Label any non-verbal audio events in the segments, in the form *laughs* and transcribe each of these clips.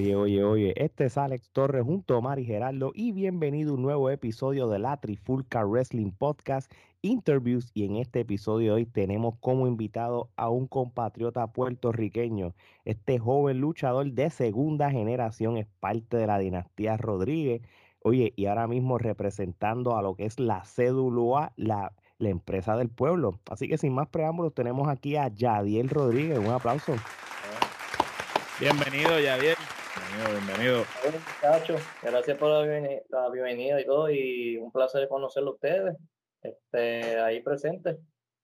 Oye, oye, oye, este es Alex Torres junto a Mari Gerardo y bienvenido a un nuevo episodio de la Trifulca Wrestling Podcast Interviews y en este episodio hoy tenemos como invitado a un compatriota puertorriqueño. Este joven luchador de segunda generación es parte de la dinastía Rodríguez. Oye, y ahora mismo representando a lo que es la CWA, la, la empresa del pueblo. Así que sin más preámbulos tenemos aquí a Yadiel Rodríguez. Un aplauso. Bienvenido, Yadiel. Bienvenido, bienvenido. muchachos, gracias por la bienvenida, y todo, y un placer conocerlo a ustedes, este, ahí presentes.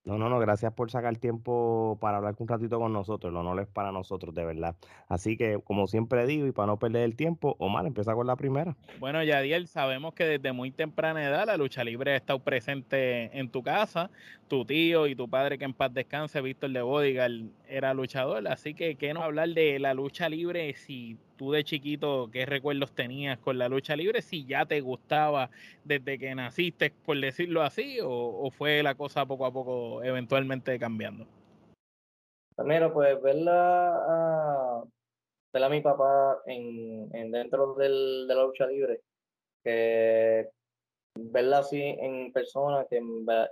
No, no, no, gracias por sacar tiempo para hablar un ratito con nosotros. El honor es para nosotros, de verdad. Así que, como siempre digo, y para no perder el tiempo, Omar, empieza con la primera. Bueno, Yadiel, sabemos que desde muy temprana edad la lucha libre ha estado presente en tu casa. Tu tío y tu padre, que en paz descanse, Víctor de Bodigal, era luchador. Así que, ¿qué nos hablar de la lucha libre si tú de chiquito, ¿qué recuerdos tenías con la lucha libre? Si ya te gustaba desde que naciste, por decirlo así, o, fue la cosa poco a poco eventualmente cambiando. Mira, pues verla a, verla a mi papá en, dentro del, de la lucha libre, que verla así en persona, que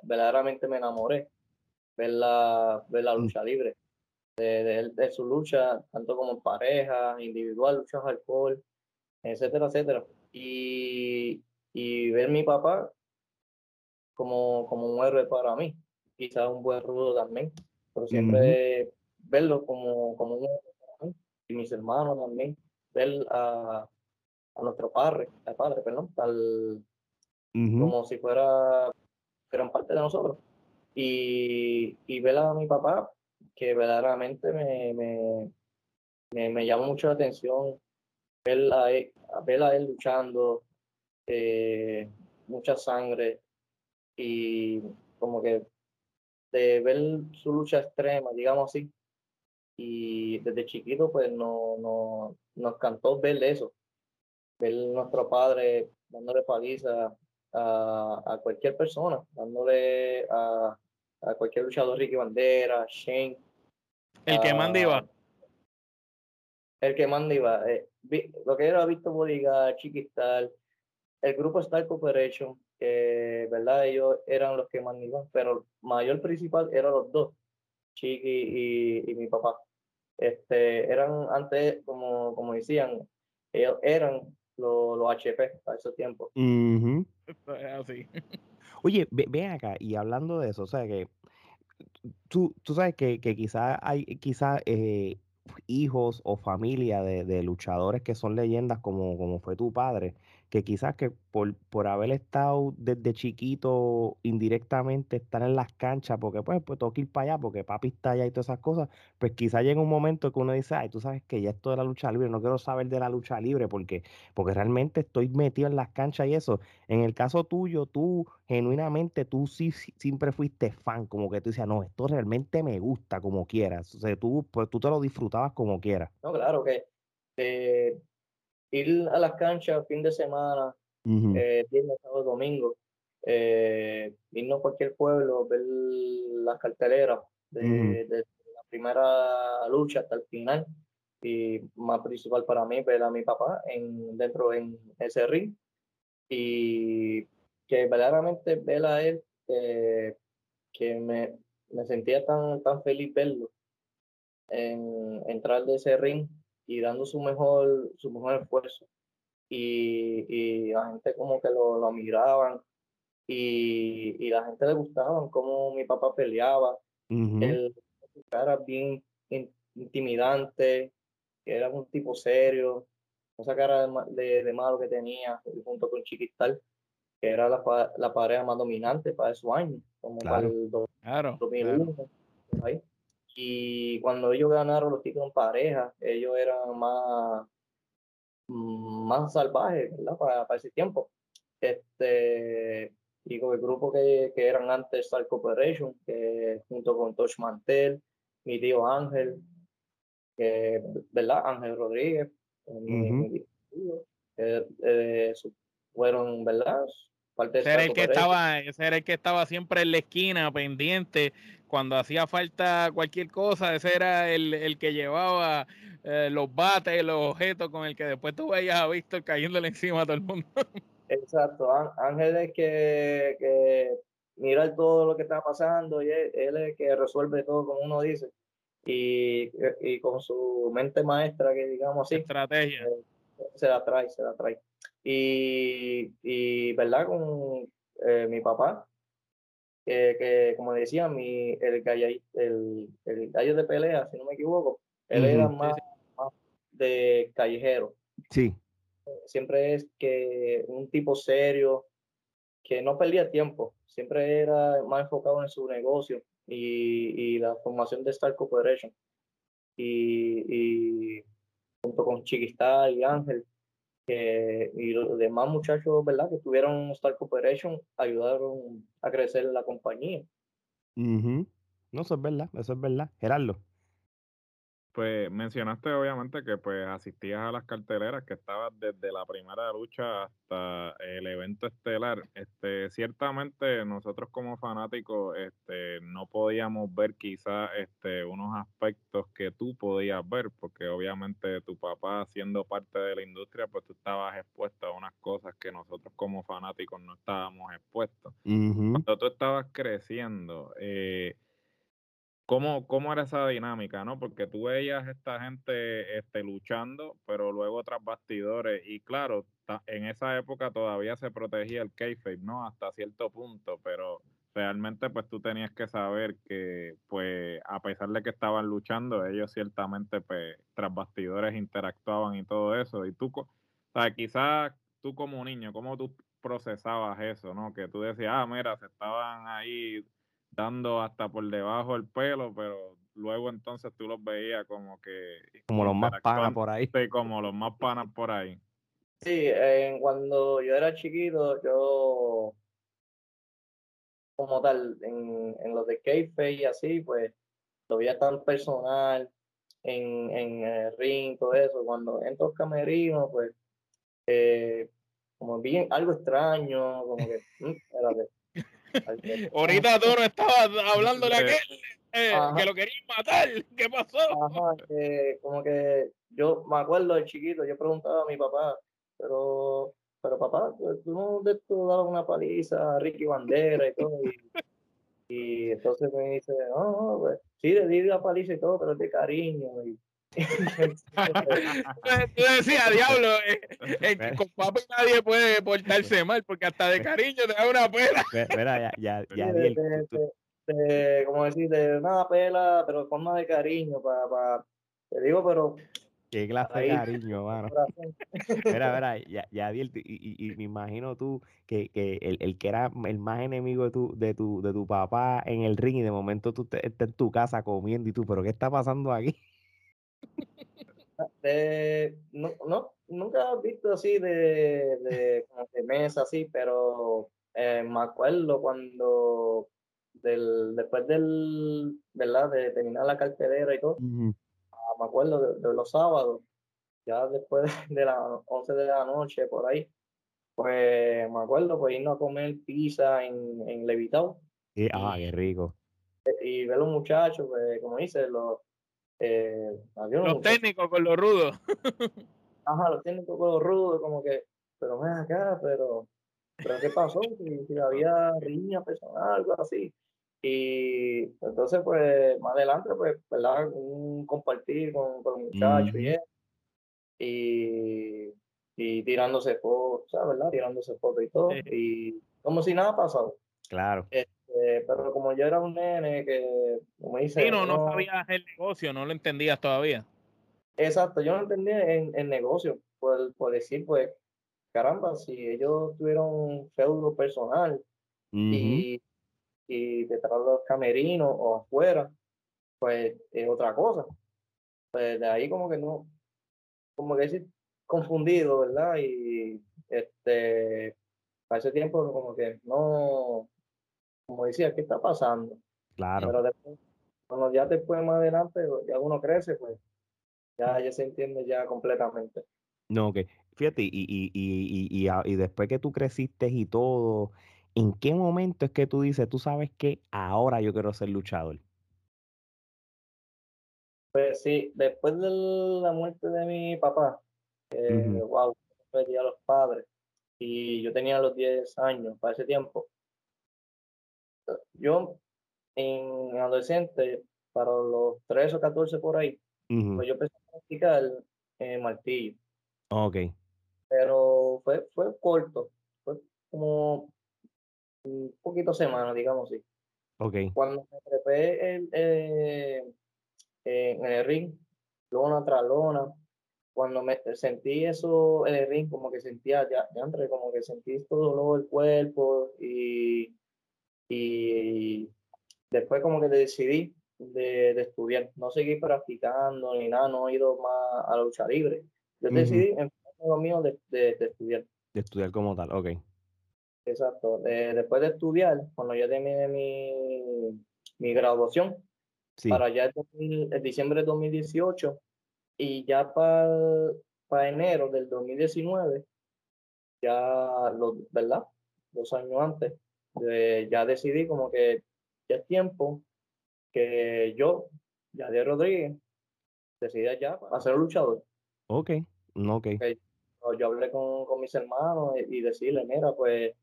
verdaderamente me enamoré, verla, ver la mm. lucha libre de, de, su lucha, tanto como en pareja, individual, luchas alcohol, etcétera, etcétera. Y, y ver mi papá como, como un héroe para mí, quizás un buen rudo también, pero siempre verlo como, como un héroe para mí, y mis hermanos también, ver a, a nuestro padre, al padre, perdón, tal, como si fuera, fueran parte de nosotros. Y, y ver a mi papá que verdaderamente me, me, me, me llama mucho la atención ver a él, ver a él luchando, eh, mucha sangre y como que de ver su lucha extrema, digamos así. Y desde chiquito pues no, no, nos cantó ver eso, ver nuestro padre dándole paliza a, a cualquier persona, dándole a, a cualquier luchador, Ricky Bandera, Shane. El que manda iba. El que manda iba. Eh, lo que era Víctor Bodiga, Chiquistal, el grupo Star Corporation, que verdad ellos eran los que mandaban, pero mayor principal eran los dos, Chiqui y, mi papá. Este, eran antes, como, como decían, ellos eran los, los HP a esos tiempos. Así. *laughs* Oye, ven acá, y hablando de eso, o sea que tú, tú sabes que, que quizás hay quizá, eh, hijos o familia de, de, luchadores que son leyendas como, como fue tu padre, que quizás que por, por haber estado desde chiquito indirectamente estar en las canchas, porque pues, pues tengo que ir para allá, porque papi está allá y todas esas cosas, pues quizás llega un momento que uno dice, ay, tú sabes que ya esto de la lucha libre, no quiero saber de la lucha libre, porque, porque realmente estoy metido en las canchas y eso. En el caso tuyo, tú genuinamente, tú sí, siempre fuiste fan, como que tú decías, no, esto realmente me gusta como quieras, o sea, tú, pues, tú te lo disfrutabas como quieras. No, claro que... Eh ir a las canchas fin de semana, eh, viernes, sábado, domingo, eh, irnos a cualquier pueblo, ver las carteleras de, la primera lucha hasta el final. Y más principal para mí, ver a mi papá en, dentro en ese ring. Y que verdaderamente ver a él, que me, me, sentía tan, tan feliz verlo en entrar de ese ring y dando su mejor, su mejor esfuerzo. Y, y la gente como que lo, lo miraban y, y, la gente le gustaba cómo mi papá peleaba. Él, su cara bien intimidante, que era un tipo serio, esa cara de, de, malo que tenía, junto con Chiquistal, que era la, la pareja más dominante para su año, como para el claro, 2001. Ahí. Y cuando ellos ganaron los títulos en pareja, ellos eran más, más salvajes, ¿verdad? Para, ese tiempo. Este, y con el grupo que, que eran antes Star Corporation, que junto con Tosh Mantel, mi tío Ángel, que, ¿verdad? Ángel Rodríguez, eh, fueron, ¿verdad? Parte ese, era el que estaba, ese era el que estaba siempre en la esquina, pendiente, cuando hacía falta cualquier cosa, ese era el, el que llevaba eh, los bates, los objetos con el que después tú veías a Víctor cayéndole *laughs* encima a todo el mundo. Exacto, Ángel es que, que mira todo lo que está pasando y él, es el que resuelve todo, como uno dice, y, y con su mente maestra, que digamos así. Estrategia. Eh, se la trae, se la trae. Y, y ¿verdad? Con eh, mi papá, que, como decía, mi, el, gallo, el, el, gallo de pelea, si no me equivoco, él era más, de callejero. Sí. Siempre es que un tipo serio, que no perdía tiempo, siempre era más enfocado en su negocio y, y la formación de Star Corporation. Y, y junto con Chiquistar y Ángel, y los demás muchachos, ¿verdad? Que tuvieron Star Corporation ayudaron a crecer la compañía. No, eso es verdad, eso es verdad. Gerardo. Pues mencionaste obviamente que pues asistías a las carteleras, que estabas desde la primera lucha hasta el evento estelar. Este, ciertamente nosotros como fanáticos este, no podíamos ver quizás este, unos aspectos que tú podías ver, porque obviamente tu papá siendo parte de la industria, pues tú estabas expuesto a unas cosas que nosotros como fanáticos no estábamos expuestos. Cuando tú estabas creciendo, eh, ¿Cómo, ¿Cómo era esa dinámica, no? Porque tú veías esta gente este, luchando, pero luego tras bastidores, y claro, en esa época todavía se protegía el kayfabe, ¿no? Hasta cierto punto, pero realmente pues tú tenías que saber que pues a pesar de que estaban luchando, ellos ciertamente pues tras bastidores interactuaban y todo eso, y tú, o sea, quizás tú como niño, ¿cómo tú procesabas eso, no? Que tú decías, ah, mira, se estaban ahí dando hasta por debajo el pelo, pero luego entonces tú los veías como que... Como los más panas por ahí. Sí, como los más panas por ahí. Sí, cuando yo era chiquito, yo como tal, en, en los de Keife y así, pues lo veía tan personal, en, en el ring, todo eso. Cuando entro al camerino, pues, eh, como bien algo extraño, como que, mm, Ahorita tú no estabas hablando de aquel eh, que lo querían matar. ¿Qué pasó? Ajá, como que yo me acuerdo de chiquito, yo preguntaba a mi papá, pero, pero papá, tú no de esto dabas una paliza a Ricky Bandera y todo. Y, entonces me dice, no, no, pues sí, le di la paliza y todo, pero es de cariño. Y, Tú decías, diablo, eh, eh, con papi nadie puede portarse mal porque hasta de cariño te da una pela. Mira, ya, ya, *laughs* ya. como decir, de una pela, pero de forma de cariño, para, te digo, pero Qué clase de cariño, *laughs* mano. Mira, mira, *laughs* ya, ya y, y, y, me imagino tú que, que el, el, que era el más enemigo de tu, de tu, de tu papá en el ring y de momento tú estás en tu casa comiendo y tú, pero ¿qué está pasando aquí? Eh, no, no, nunca he visto así de, de, de mesa así, pero eh, me acuerdo cuando del, después del, ¿verdad? De terminar la cartelera y todo, ah, me acuerdo de, los sábados, ya después de las 11 de la noche, por ahí, pues me acuerdo pues irnos a comer pizza en, en Levitao. ah, qué rico. Y ver los muchachos, pues, como dice, los, eh, los técnicos con los rudos. *laughs* Ajá, los técnicos con los rudos, como que, pero ven acá, pero, pero ¿qué pasó? Si, había riña personal, algo así. Y entonces, pues, más adelante, pues, ¿verdad? Un compartir con, con los muchachos y, y, tirándose fotos, ¿verdad? Tirándose fotos y todo. Y como si nada pasado. Claro. Eh, eh, pero como yo era un nene que, como dice... no, no, sabías el negocio, no lo entendías todavía. Exacto, yo no entendía en el negocio, por, por, decir, pues, caramba, si ellos tuvieron un feudo personal y, y detrás de los camerinos o afuera, pues es otra cosa. Pues de ahí como que no, como que decir, confundido, ¿verdad? Y este, a ese tiempo como que no, como decía, ¿qué está pasando? Claro. Pero después, cuando ya después más adelante, ya uno crece, pues ya, ya se entiende ya completamente. No, que fíjate, y, y, y, y, y después que tú creciste y todo, ¿en qué momento es que tú dices, tú sabes que ahora yo quiero ser luchador? Pues sí, después de la muerte de mi papá, eh, wow, perdí a los padres y yo tenía los 10 años para ese tiempo. Yo en adolescente, para los 13 o 14 por ahí, pues yo empecé a practicar eh, martillo. Ok. Pero fue, fue corto, fue como un poquito semana, digamos así. Ok. Cuando me trepé el, eh, en el ring, lona tras lona. Cuando me sentí eso en el ring, como que sentía, ya, ya entre, como que sentí todo dolor el cuerpo y, y después como que decidí de, de, estudiar. No seguí practicando ni nada, no he ido más a la lucha libre. Yo decidí en lo mío de, de, estudiar. De estudiar como tal, ok. Exacto. después de estudiar, cuando ya terminé mi, mi graduación, para ya el, diciembre de 2018 y ya para, para enero del 2019, ya, lo, ¿verdad? Dos años antes, ya decidí como que ya es tiempo que yo, de Rodríguez, decida ya ser luchador. Ok, no, ok. okay. Yo hablé con, con mis hermanos y, decirle, mira, pues,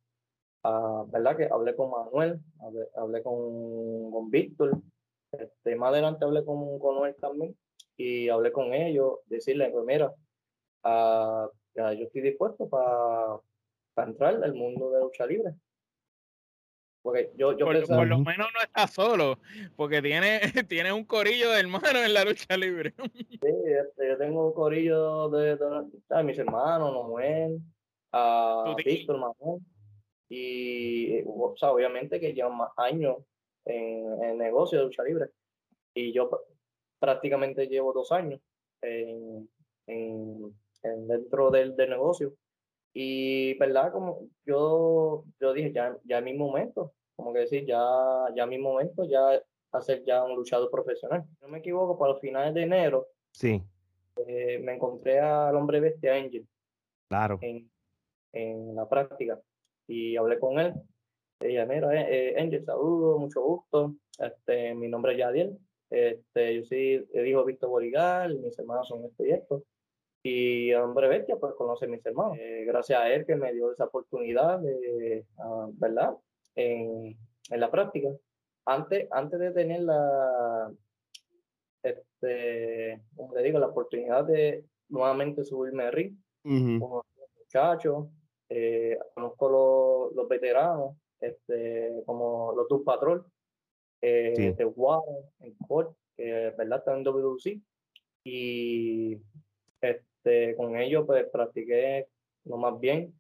uh, ¿verdad? Que hablé con Manuel, hablé, hablé con, con Víctor, este, más adelante hablé con, con él también y hablé con ellos, decirle, pues mira, uh, ya yo estoy dispuesto para entrar al mundo de lucha libre. Porque yo, yo por, por, lo menos no está solo, porque tiene, *laughs* tiene un corillo de hermanos en la lucha libre. Sí, este, yo tengo un corillo de, de, mis hermanos, Noel, a Víctor Manuel, y o sea, obviamente que llevan más años en el negocio de lucha libre. Y yo prácticamente llevo dos años en, en, dentro del, del, negocio. Y, ¿verdad? Como yo, yo dije, ya, ya es mi momento, como que decir, ya, ya mi momento, ya hacer ya un luchador profesional. No me equivoco, para los finales de enero, sí. Eh, me encontré al hombre bestia Angel. Claro. En, en la práctica. Y hablé con él ella, mira, eh, eh, Angel, saludo, mucho gusto. Este, mi nombre es Yadiel. Este, yo soy el hijo Víctor Boligar, mis hermanos son este y esto. Y hombre bestia, pues conoce a mis hermanos. Eh, gracias a él que me dio esa oportunidad, de, ah, ¿verdad? En, en, la práctica. Antes, antes de tener la, este, como te digo, la oportunidad de nuevamente subirme a ring, con los muchachos, eh, conozco los, los veteranos, este, como los dos Patrol, eh, sí. de en que verdad están en WC. Y este, con ellos pues practiqué lo más bien.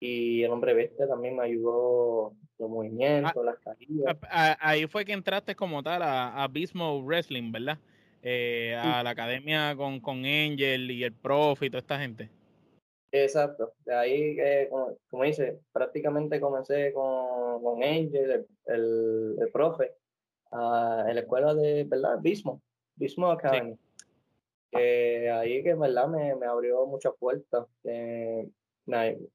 Y el hombre bestia también me ayudó los movimientos, ah, las caídas. Ahí fue que entraste como tal a Abismo Wrestling, ¿verdad? Eh, a la academia con, con Angel y el Prof y toda esta gente. Exacto, de ahí, eh, como, dice, prácticamente comencé con, con Angel, el, el, profe, uh, en la escuela de, ¿verdad? Bismo, Bismo Academy. Que ahí que, ¿verdad? Me, me abrió muchas puertas. Eh,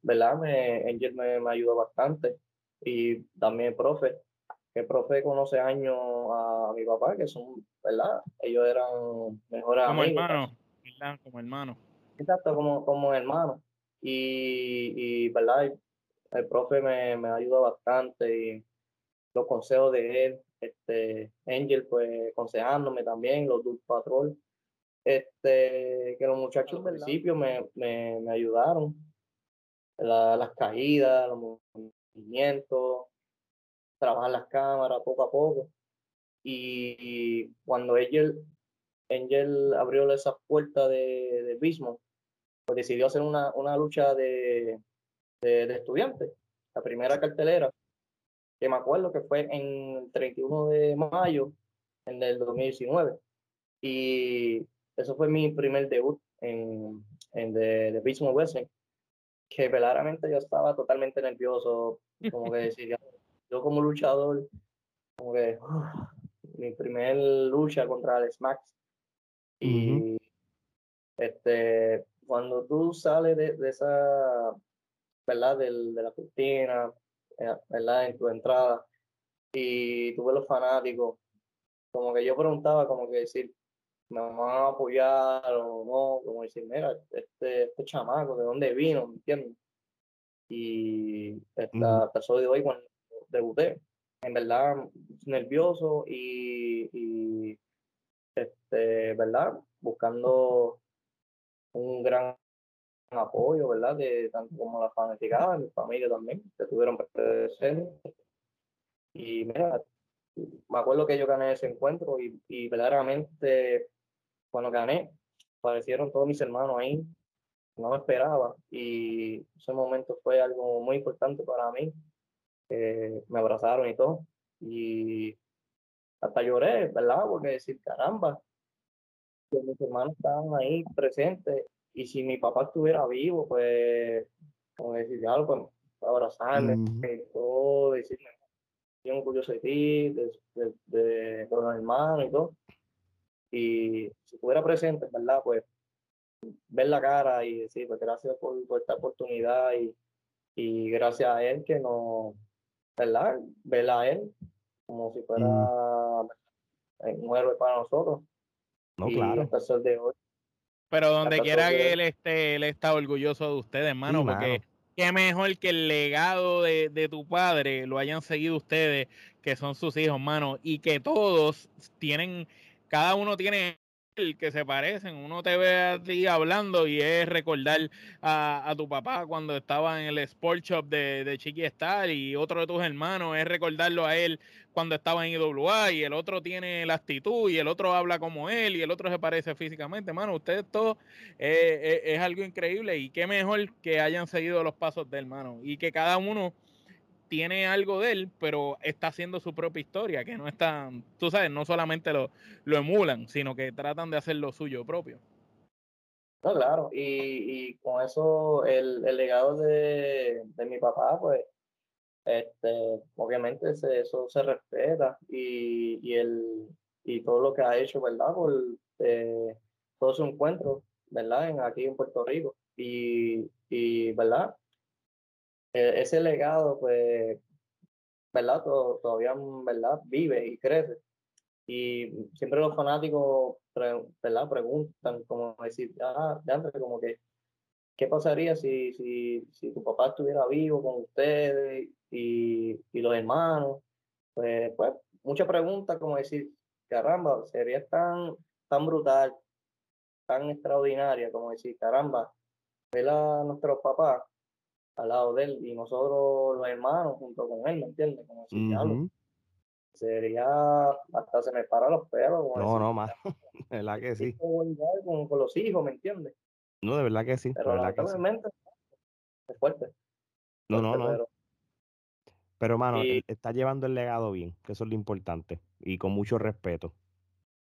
¿verdad? Me, Angel me, me, ayudó bastante. Y también el profe, que el profe conoce años a mi papá, que son, ¿verdad? Ellos eran mejores Como hermanos, Como hermanos Exacto, como, como hermano. Y, y ¿verdad? El profe me, me ayuda bastante y los consejos de él, este, Angel, pues, aconsejándome también, los Dulce Patrol, este, que los muchachos al principio me, me, me ayudaron, las caídas, los movimientos, trabajar las cámaras poco a poco. Y, cuando Angel, Angel abrió esas puertas de, de Bismo, pues decidió hacer una, una lucha de, de, estudiantes. La primera cartelera, que me acuerdo que fue en el 31 de mayo en el 2019. Y eso fue mi primer debut en, en The, The Beast Wrestling, que verdaderamente yo estaba totalmente nervioso, como que *laughs* decía, yo como luchador, como que mi primer lucha contra Alex Max. Y este, cuando tú sales de, de esa, ¿verdad? Del, de la cortina, eh, ¿verdad? En tu entrada, y tú ves los fanáticos, como que yo preguntaba, como que decir, ¿me van a apoyar o no? Como decir, mira, este, este chamaco, ¿de dónde vino? ¿Me entiendes? Y esta, persona de hoy, cuando debuté, en verdad, nervioso y, y este, ¿verdad? Buscando un gran apoyo, ¿verdad? De tanto como la fanaticada, mi familia también, que tuvieron presentes. Y mira, me acuerdo que yo gané ese encuentro y, y verdaderamente cuando gané, aparecieron todos mis hermanos ahí, no me esperaba y ese momento fue algo muy importante para mí. me abrazaron y todo y hasta lloré, ¿verdad? Porque decir, caramba, que mis hermanos estaban ahí presentes y si mi papá estuviera vivo, pues, como decir, algo, pues, abrazarme y todo, decirme, estoy orgulloso de ti, de, de, de, los hermanos y todo. Y si estuviera presente, ¿verdad? Pues ver la cara y decir, pues gracias por, esta oportunidad y, y, gracias a él que nos, ¿verdad? Verla a él como si fuera un héroe para nosotros. No, claro. de hoy, pero donde quiera que él esté, él está orgulloso de ustedes, hermano, porque qué mejor que el legado de, de, tu padre lo hayan seguido ustedes, que son sus hijos, hermano, y que todos tienen, cada uno tiene que se parecen. Uno te ve a ti hablando y es recordar a, a tu papá cuando estaba en el Sport Shop de, de Chiqui Star y otro de tus hermanos es recordarlo a él cuando estaba en IWA y el otro tiene la actitud y el otro habla como él y el otro se parece físicamente. Hermano, ustedes todos es algo increíble y qué mejor que hayan seguido los pasos del hermano y que cada uno tiene algo de él, pero está haciendo su propia historia, que no está, tú sabes, no solamente lo, lo emulan, sino que tratan de hacer lo suyo propio. No, claro, y, y con eso el, el legado de, de, mi papá, pues, este, obviamente eso se respeta y, y, el, y todo lo que ha hecho, ¿verdad? Por eh, todo su encuentro, ¿verdad? En, aquí en Puerto Rico. Y, y ¿verdad? E-, ese legado, pues, ¿verdad? todavía, ¿verdad? Vive y crece. Y siempre los fanáticos, ¿verdad? Preguntan, como decir, ah, de como que, ¿qué pasaría si, si, si tu papá estuviera vivo con ustedes y, y los hermanos? Pues, pues, muchas preguntas, como decir, caramba, sería tan, tan brutal, tan extraordinaria, como decir, caramba, ver a nuestros papás al lado de él y nosotros los hermanos junto con él, ¿me entiendes? Como si Sería, hasta se me paran los pelos. No, no, más, *laughs* de verdad que sí. Con, con, los hijos, ¿me entiendes? No, de verdad que sí. Pero lamentablemente es fuerte. No, no, no. Pero, pero mano, está llevando el legado bien, que eso es lo importante, y con mucho respeto.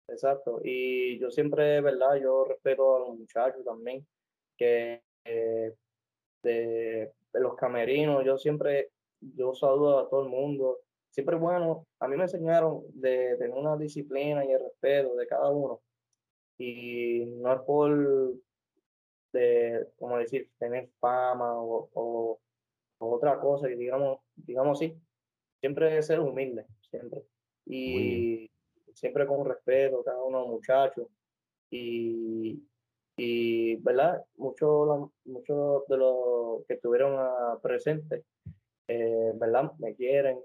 Exacto, y yo siempre, ¿verdad? Yo respeto a los muchachos también, que eh, de, los camerinos, yo siempre, yo saludo a todo el mundo, siempre bueno, a mí me enseñaron de tener una disciplina y el respeto de cada uno, y no es por, de, como decir, tener fama o, o, otra cosa, y digamos, digamos así, siempre ser humilde, siempre, y siempre con respeto, cada uno de los muchachos, y, y, ¿verdad? Muchos mucho de los que estuvieron ah, presentes, eh, ¿verdad? Me quieren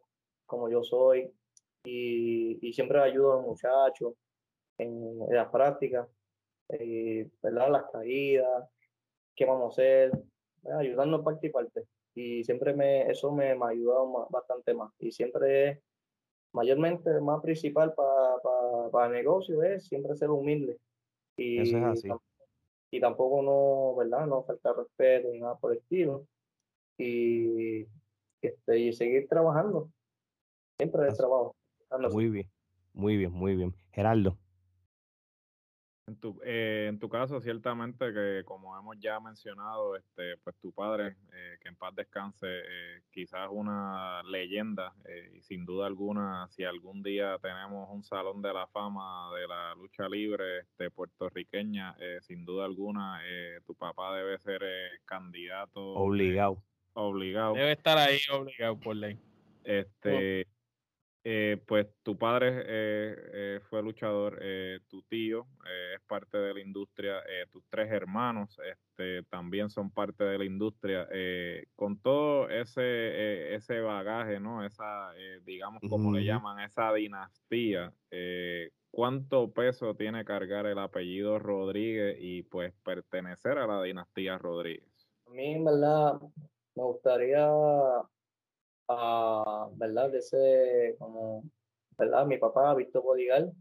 como yo soy y, y siempre ayudo a los muchachos en, las prácticas, eh, ¿verdad? Las caídas, qué vamos a hacer, ayudando parte y parte. Y siempre me, eso me, me ha ayudado bastante más. Y siempre, mayormente, más principal para para el negocio es siempre ser humilde. Y eso es así y tampoco no, ¿verdad? No falta respeto ni nada por el estilo. Y, este, y seguir trabajando. Siempre de trabajo. Muy bien, muy bien, muy bien. Geraldo. En tu, eh, en tu caso, ciertamente que como hemos ya mencionado, este, pues tu padre, eh, que en paz descanse, eh, quizás una leyenda y sin duda alguna, si algún día tenemos un salón de la fama de la lucha libre este, puertorriqueña, sin duda alguna, tu papá debe ser candidato. Obligado. obligado. Debe estar ahí obligado por ley. Este, eh, pues tu padre eh, eh, fue luchador, tu tío es parte de la industria, tus tres hermanos este, también son parte de la industria. con todo ese, ese bagaje, ¿no? Esa, digamos, como le llaman, esa dinastía, ¿cuánto peso tiene cargar el apellido Rodríguez y pues pertenecer a la dinastía Rodríguez? A mí, en verdad, me gustaría a, ¿verdad? De ese, como, ¿verdad? Mi papá visto Bodigal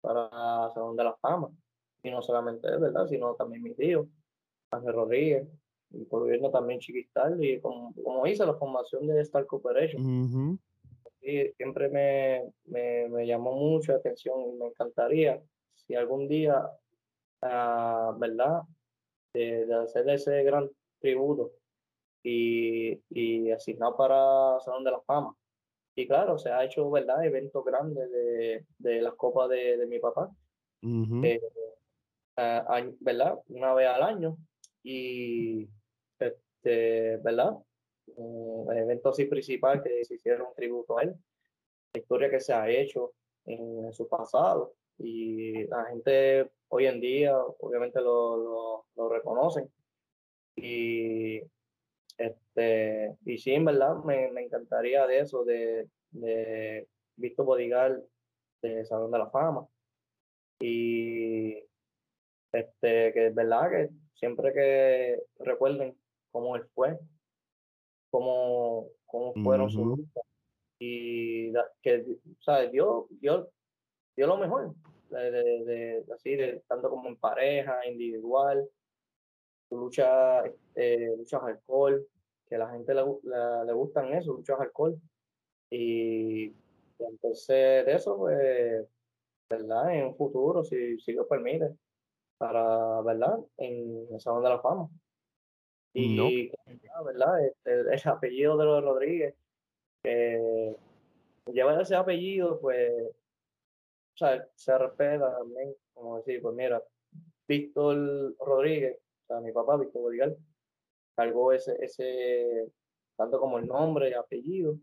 para Salón de la Fama. Y no solamente él, ¿verdad? Sino también mi tío, Ángel Rodríguez, y por gobierno también Chiquistal, y como, como hice la formación de Star Cooperation. y siempre me, me, me, llamó mucho la atención y me encantaría si algún día, uh, ¿verdad? De, de hacer ese gran tributo y, y asignado para Salón de la Fama. Y claro, se ha hecho, ¿verdad?, eventos grandes de, de las copas de, de mi papá, eh, ¿verdad?, una vez al año. Y, este, ¿verdad?, un evento así principal que se hicieron un tributo a él, la historia que se ha hecho en, su pasado. Y la gente hoy en día, obviamente, lo, lo, lo reconocen. Y este, y sí, en verdad, me, me encantaría de eso, de, de Visto Bodigal de Salón de la Fama. Y este, que es verdad que siempre que recuerden cómo él fue, cómo, cómo fueron sus luchas, y que, ¿sabes? Dio, dio, dio lo mejor, de, de, así, de, tanto como en pareja, individual, lucha, eh, luchas alcohol, que a la gente le, le, gustan eso, luchas alcohol. Y entonces de eso, pues, ¿verdad? En un futuro, si, si lo permite, para, ¿verdad? En el Salón de la Fama. Y, ¿verdad? Este, el, apellido de los Rodríguez, que lleva ese apellido, pues, o sea, se respeta también, como decir, pues mira, Víctor Rodríguez mi papá, Víctor Bodigal, cargó ese, ese, tanto como el nombre y apellido.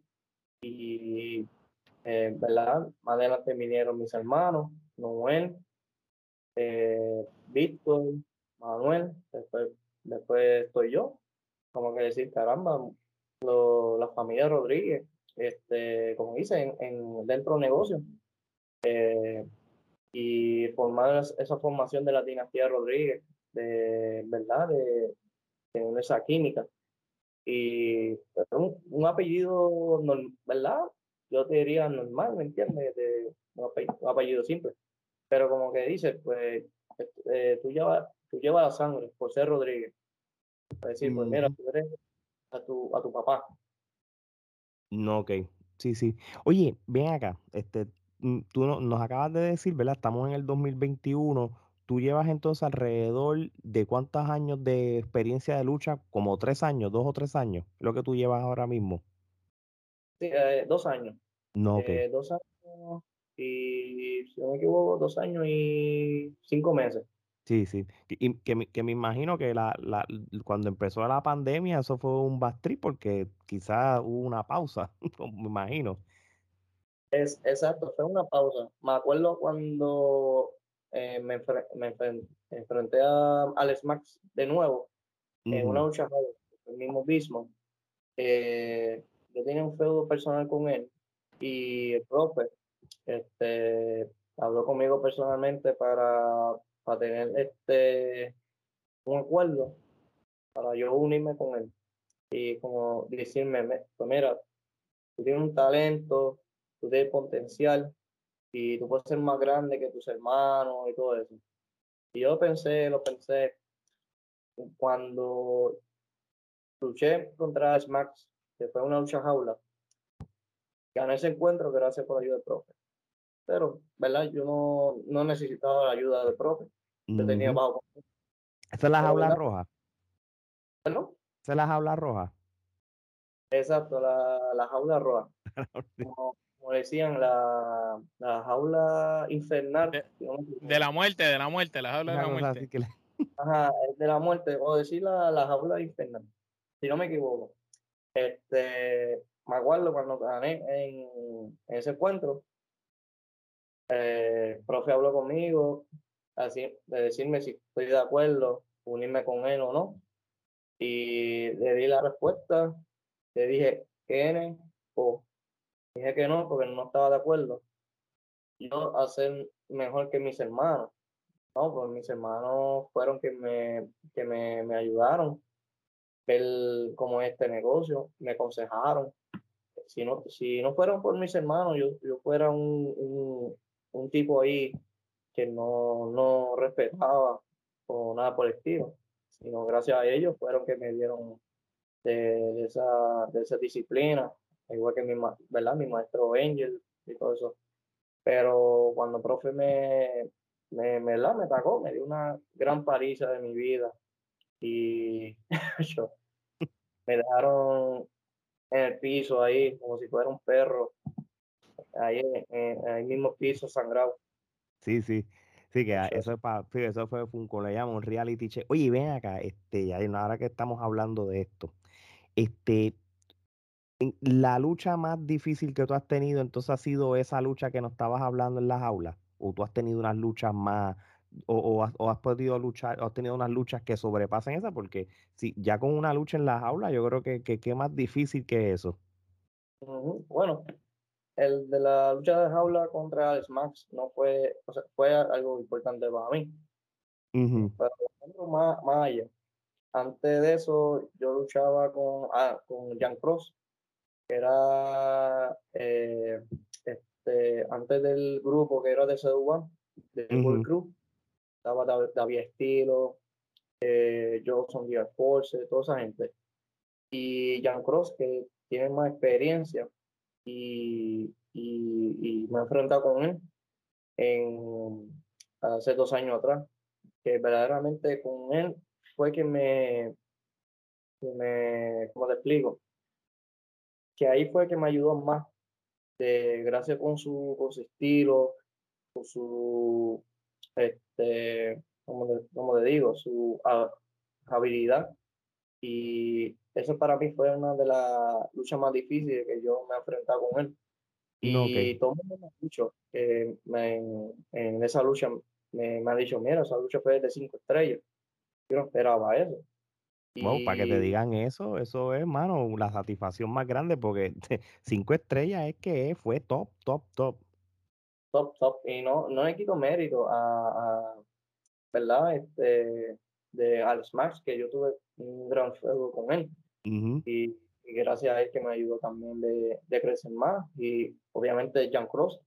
Y, eh, ¿verdad? Más adelante vinieron mis hermanos, Noel, eh, Víctor, Manuel, después, después estoy yo. Como que decir, caramba, la familia Rodríguez, este, como dice, en, dentro del negocio. Eh, y formar esa formación de la dinastía Rodríguez, de verdad, de, de esa química. Y un, apellido, ¿verdad? Yo te diría normal, ¿me entiendes? De, un, apellido, simple. Pero como que dices, pues eh, tú, llevas, tú llevas la sangre, José Rodríguez. Es decir, pues mira, tú eres a tu, a tu papá. No, ok. Sí, sí. Oye, ven acá. Este, mm, tú nos acabas de decir, ¿verdad? Estamos en el 2021 tú llevas entonces alrededor de cuántos años de experiencia de lucha, como tres años, dos o tres años, lo que tú llevas ahora mismo. Sí, eh, dos años. No, eh, dos años y, si no me equivoco, dos años y cinco meses. Sí, sí. Y que, me imagino que la, la, cuando empezó la pandemia, eso fue un bastri porque quizás hubo una pausa, *laughs* me imagino. Es, exacto, fue una pausa. Me acuerdo cuando eh, me, me, enfrenté a Alex Max de nuevo en una lucha el mismo mismo. Eh, yo tenía un feudo personal con él y el profe este, habló conmigo personalmente para, para tener este un acuerdo para yo unirme con él y como decirme, pues mira, tú tienes un talento, tú tienes potencial, y tú puedes ser más grande que tus hermanos y todo eso. Y yo pensé, lo pensé, cuando luché contra Smax, que fue una lucha jaula, gané ese encuentro gracias por la ayuda del profe. Pero, ¿verdad? Yo no, no necesitaba la ayuda del profe. Yo tenía bajo. Esa es la jaula ¿verdad? roja. ¿no? Esa es la jaula roja. Exacto, la, la jaula roja. *laughs* Como, como decían, la, la jaula infernal. De- la muerte, de la muerte, la jaula de la muerte. así que le- Ajá, de la muerte, o decir la, la jaula infernal, si no me equivoco. Este, me acuerdo cuando gané en, en ese encuentro, eh, el profe habló conmigo, así, de decirme si estoy de acuerdo, unirme con él o no. Y le di la respuesta, le dije N o dije que no, porque no estaba de acuerdo. Yo a ser mejor que mis hermanos. No, pues mis hermanos fueron que me, que me, me ayudaron ver cómo es este negocio, me aconsejaron. Si no, si no fueran por mis hermanos, yo, yo fuera un, un, tipo ahí que no, no respetaba o nada por el estilo, sino gracias a ellos fueron que me dieron de esa, de esa disciplina, igual que mi, ¿verdad? mi maestro Angel y todo eso. Pero cuando el profe me, me, me, ¿verdad? me atacó, me dio una gran paliza de mi vida y *laughs* yo, me dejaron en el piso ahí como si fuera un perro, ahí en, el mismo piso sangrado. Sí, sí. Sí, que Eso es. para, sí, eso fue, fue un, como le llaman, un reality check. Oye, ven acá, este, ahora que estamos hablando de esto, este, la lucha más difícil que tú has tenido, entonces ha sido esa lucha que nos estabas hablando en la jaula, o tú has tenido unas luchas más, o, o has, o has podido luchar, o has tenido unas luchas que sobrepasen esa, porque si ya con una lucha en la jaula, yo creo que, que, que más difícil que eso. Bueno, el de la lucha de jaula contra Alex Max no fue, o sea, fue algo importante para mí, Ujú, pero más, más allá. Antes de eso, yo luchaba con, ah, con Jan Cross, era eh, este, antes del grupo que era de CDU, de Ujú. World Crew, estaba Dav- David Estilo, eh, Johnson Díaz Force, toda esa gente. Y Jan Cross, que tiene más experiencia, y, y, y me he enfrentado con él en, hace dos años atrás, que verdaderamente con él fue que me, que me ¿cómo te explico? Que ahí fue que me ayudó más, de, gracias con su, con su estilo, con su, este, como le digo, su ha- habilidad. Y eso para mí fue una de las luchas más difíciles que yo me he enfrentado con él. No, Y todo el mundo me ha dicho que me- en esa lucha me, me ha dicho, mira, esa lucha fue de cinco estrellas. Yo no esperaba eso. Wow, para que te digan eso, eso es, mano, la satisfacción más grande, porque *laughs* cinco estrellas es que fue top, top, top. top, top. Y no, no le quito mérito a, a, ¿verdad? Este, de Alex Max, que yo tuve un gran juego con él. Y, y gracias a él que me ayudó también de, de crecer más. Y obviamente Jan Cross,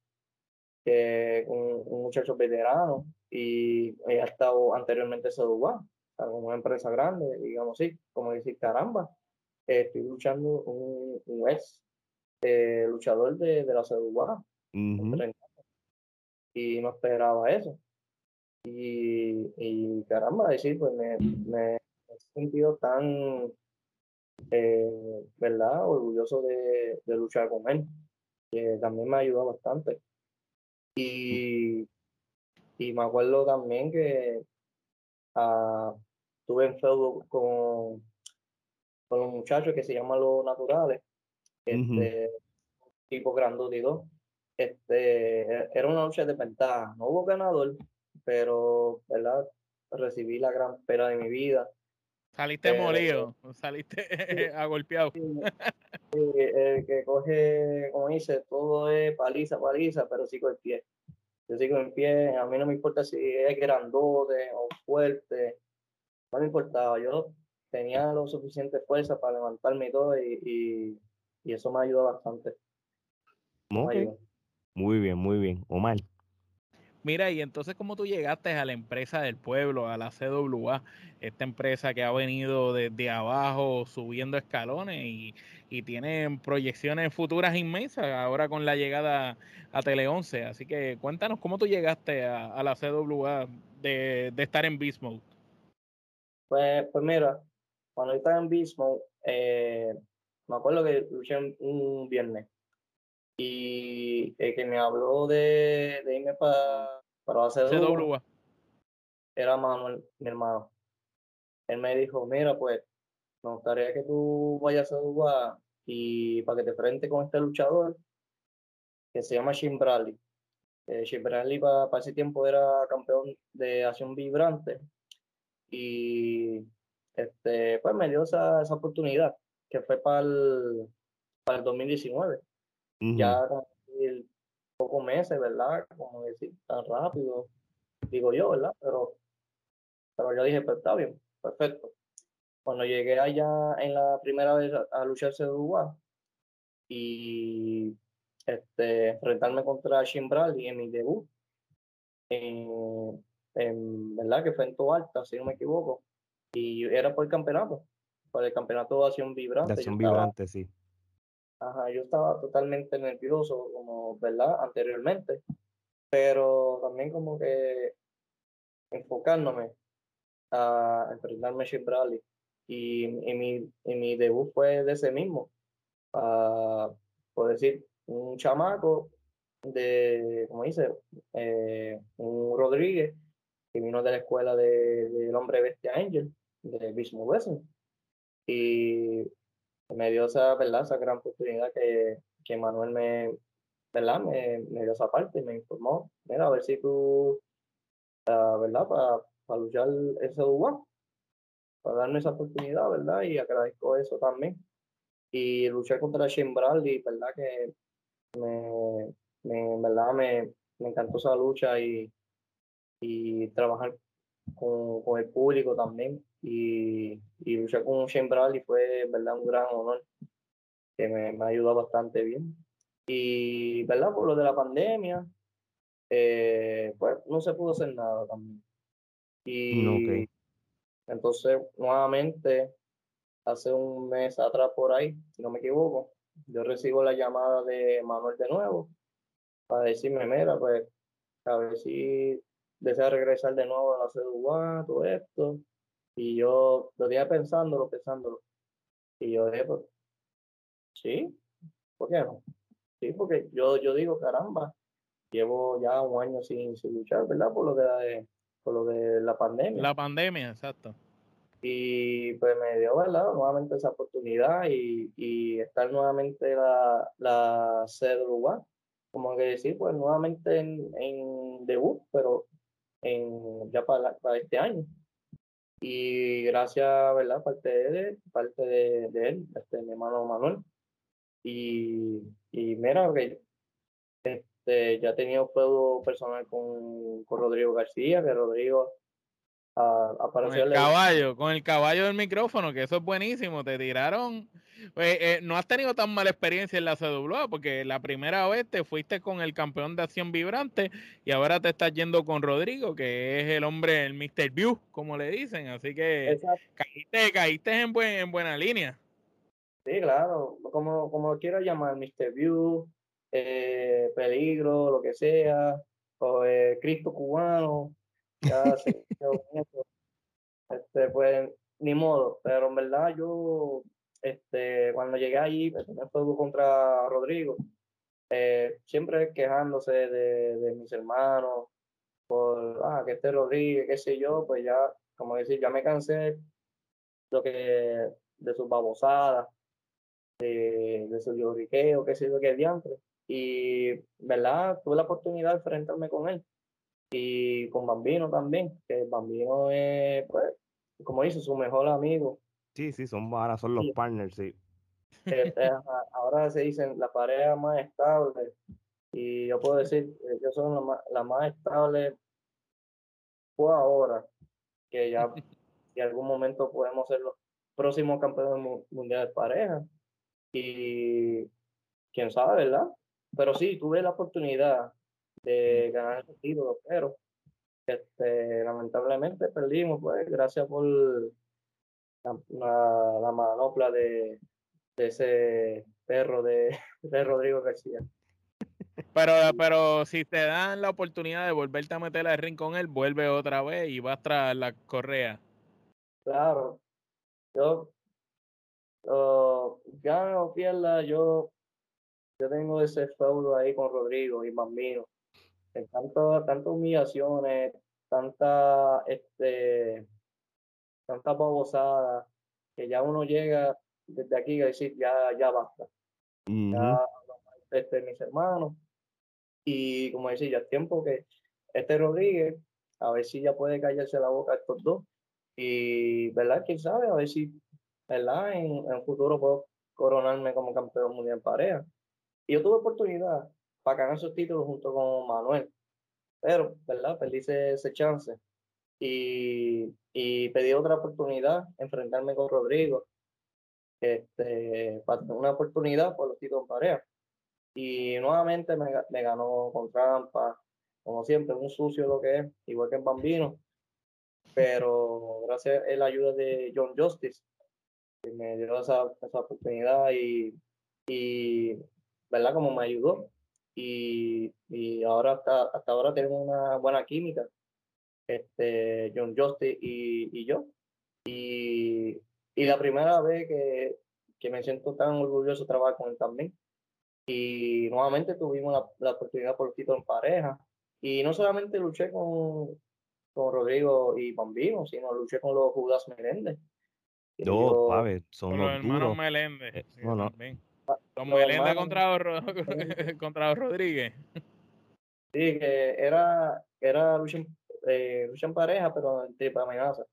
que un, un muchacho veterano y ha estado anteriormente en CDUA, en una empresa grande, digamos así, como decir, caramba, eh, estoy luchando un, un ex eh, luchador de, de la CDUA, ujú. y no esperaba eso. Y, y caramba, decir, pues me, me he sentido tan, eh, ¿verdad? Orgulloso de, de luchar con él, que también me ayudó bastante. Y, y me acuerdo también que ah, tuve en feudo con, con los muchachos que se llaman los naturales, este, tipo grandote y dos. Este, era una lucha de ventaja. No hubo ganador, pero, ¿verdad? Recibí la gran pena de mi vida. Saliste Pero- molido, saliste *laughs* agolpeado. Eh, El que coge, como dice, todo es paliza, paliza, pero sigo en pie. Yo sigo en pie, a mí no me importa si es grandote o fuerte, no me importaba. Yo tenía lo suficiente fuerza para levantarme y todo, y, y, y eso me ayudó bastante. me Ok, ayudó. Muy bien, muy bien. Omar. Mira, y entonces, ¿cómo tú llegaste a la empresa del pueblo, a la CWA, esta empresa que ha venido desde abajo subiendo escalones y, y tiene proyecciones futuras inmensas ahora con la llegada a Tele 11? Así que cuéntanos cómo tú llegaste a, la CWA de, estar en Beast Pues, pues mira, cuando estaba en Beast eh, me acuerdo que luché un viernes y el que me habló de, de irme para, para hacer CWA era Manuel, mi hermano. Él me dijo, mira, pues, me gustaría que tú vayas a CWA y para que te frente con este luchador que se llama Shin Bradley. Eh, Shin Bradley para, ese tiempo era campeón de acción vibrante y este, pues me dio esa, esa oportunidad que fue para el, para el 2019 ya como pocos meses, ¿verdad? Como decir, tan rápido, digo yo, ¿verdad? Pero, pero yo dije, pues está bien, perfecto. Cuando llegué allá en la primera vez a, lucharse de Uruguay y este, enfrentarme contra Shin Bradley en mi debut, en, ¿verdad? Que fue en Toalta, si no me equivoco, y era por el campeonato, por el campeonato de acción vibrante. De acción vibrante, sí Ajá, yo estaba totalmente nervioso, como, ¿verdad? Anteriormente, pero también como que enfocándome a enfrentarme a Chip Bradley. Y, mi, mi debut fue de ese mismo, uh, por decir, un chamaco de, como dice, eh, un Rodríguez, que vino de la escuela del de, hombre bestia Angel, de Bismuth Wrestling. Y me dio esa, ¿verdad? esa gran oportunidad que, que Manuel me, ¿verdad? Me, me, dio esa parte y me informó, mira, a ver si tú, uh, ¿verdad? Para, para luchar ese lugar, para darme esa oportunidad, ¿verdad? Y agradezco eso también. Y luchar contra Shane Bradley, ¿verdad? Que me, me, ¿verdad? Me, me encantó esa lucha y, y trabajar con, con el público también. Y, y luchar con Shane Bradley fue verdad un gran honor que me, me ayudó bastante bien. Y verdad por lo de la pandemia eh, pues no se pudo hacer nada también. Y entonces nuevamente hace un mes atrás por ahí si no me equivoco yo recibo la llamada de Manuel de nuevo para decirme mira pues a ver si desea regresar de nuevo a la CDUA, todo esto. Y yo lo dije pensándolo, pensándolo. Y yo dije, pues, sí, ¿por qué no? Sí, porque yo, yo digo, caramba, llevo ya un año sin, sin luchar, ¿verdad? Por lo de, por lo de la pandemia. La pandemia, exacto. Y pues me dio, ¿verdad? Nuevamente esa oportunidad y, y estar nuevamente la, la CWA. Como que decir, pues nuevamente en, en debut, pero en, ya para, para este año. Y gracias, ¿verdad? Parte de él, parte de, de él, este, mi hermano Manuel. Y, y mira, que este, ya he tenido juego personal con, con Rodrigo García, que Rodrigo con el caballo, con el caballo del micrófono, que eso es buenísimo. Te tiraron. Pues, eh, no has tenido tan mala experiencia en la CWA, porque la primera vez te fuiste con el campeón de acción vibrante y ahora te estás yendo con Rodrigo, que es el hombre, el Mr. View, como le dicen. Así que caíste, caíste en, buen, en buena línea. Sí, claro, como, como lo quieras llamar, Mr. View, eh, Peligro, lo que sea, o eh, Cristo cubano ya *laughs* este, pues ni modo, pero en verdad yo, este, cuando llegué ahí, el primer juego contra Rodrigo, eh, siempre quejándose de, de, mis hermanos, por, ah, que este Rodríguez, qué sé yo, pues ya, como decir, ya me cansé lo que, de sus babosadas, de, de su lloriqueo, qué sé yo, qué diantre. Y, ¿verdad? Tuve la oportunidad de enfrentarme con él y con Bambino también, que Bambino es, pues, como dice, su mejor amigo. Sí, sí, son, ahora son los partners, sí. Este, *laughs* ahora se dicen la pareja más estable y yo puedo decir, ellos son la más, la más estable por ahora, que ya *laughs* en algún momento podemos ser los próximos campeones mundiales de pareja y quién sabe, ¿verdad? Pero sí, tuve la oportunidad de ganar ese título, pero este, lamentablemente perdimos, pues, gracias por la, manopla de, ese perro de, *laughs* de Rodrigo García. Pero, pero si te dan la oportunidad de volverte a meter al ring con él, vuelve otra vez y vas tras la correa. Claro. Yo, uh, gane o pierda, yo, yo tengo ese feudo ahí con Rodrigo y Bambino. Tanto, tantas humillaciones, tanta, este, tanta babosada, que ya uno llega desde aquí a decir, ya, ya basta. Ya, este, mis hermanos, y como decía, ya es tiempo que este Rodríguez, a ver si ya puede callarse la boca a estos dos. Y, ¿verdad? Quién sabe, a ver si, ¿verdad? En, el futuro puedo coronarme como campeón mundial en pareja. Y yo tuve oportunidad para ganar esos títulos junto con Manuel. Pero, ¿verdad? Perdí ese, chance. Y, y, pedí otra oportunidad, enfrentarme con Rodrigo. Este, para una oportunidad por los títulos en pareja. Y nuevamente me, me ganó con trampa, como siempre, un sucio lo que es, igual que en Bambino. Pero gracias a la ayuda de John Justice, que me dio esa, esa oportunidad y, y, ¿verdad? Como me ayudó. Y, y ahora hasta, hasta ahora tenemos una buena química, este, John Justice y, y yo. Y, y la primera vez que, que me siento tan orgulloso de trabajar con él también. Y nuevamente tuvimos la, la oportunidad por el título en pareja. Y no solamente luché con, con Rodrigo y Bambino, sino luché con los Judas Meléndez. No, son los, hermanos Meléndez. Eh, sí, no, Los Meléndez contra, *laughs* contra Rodríguez. Sí, que era, era lucha, eh, lucha en pareja, pero triple amenaza.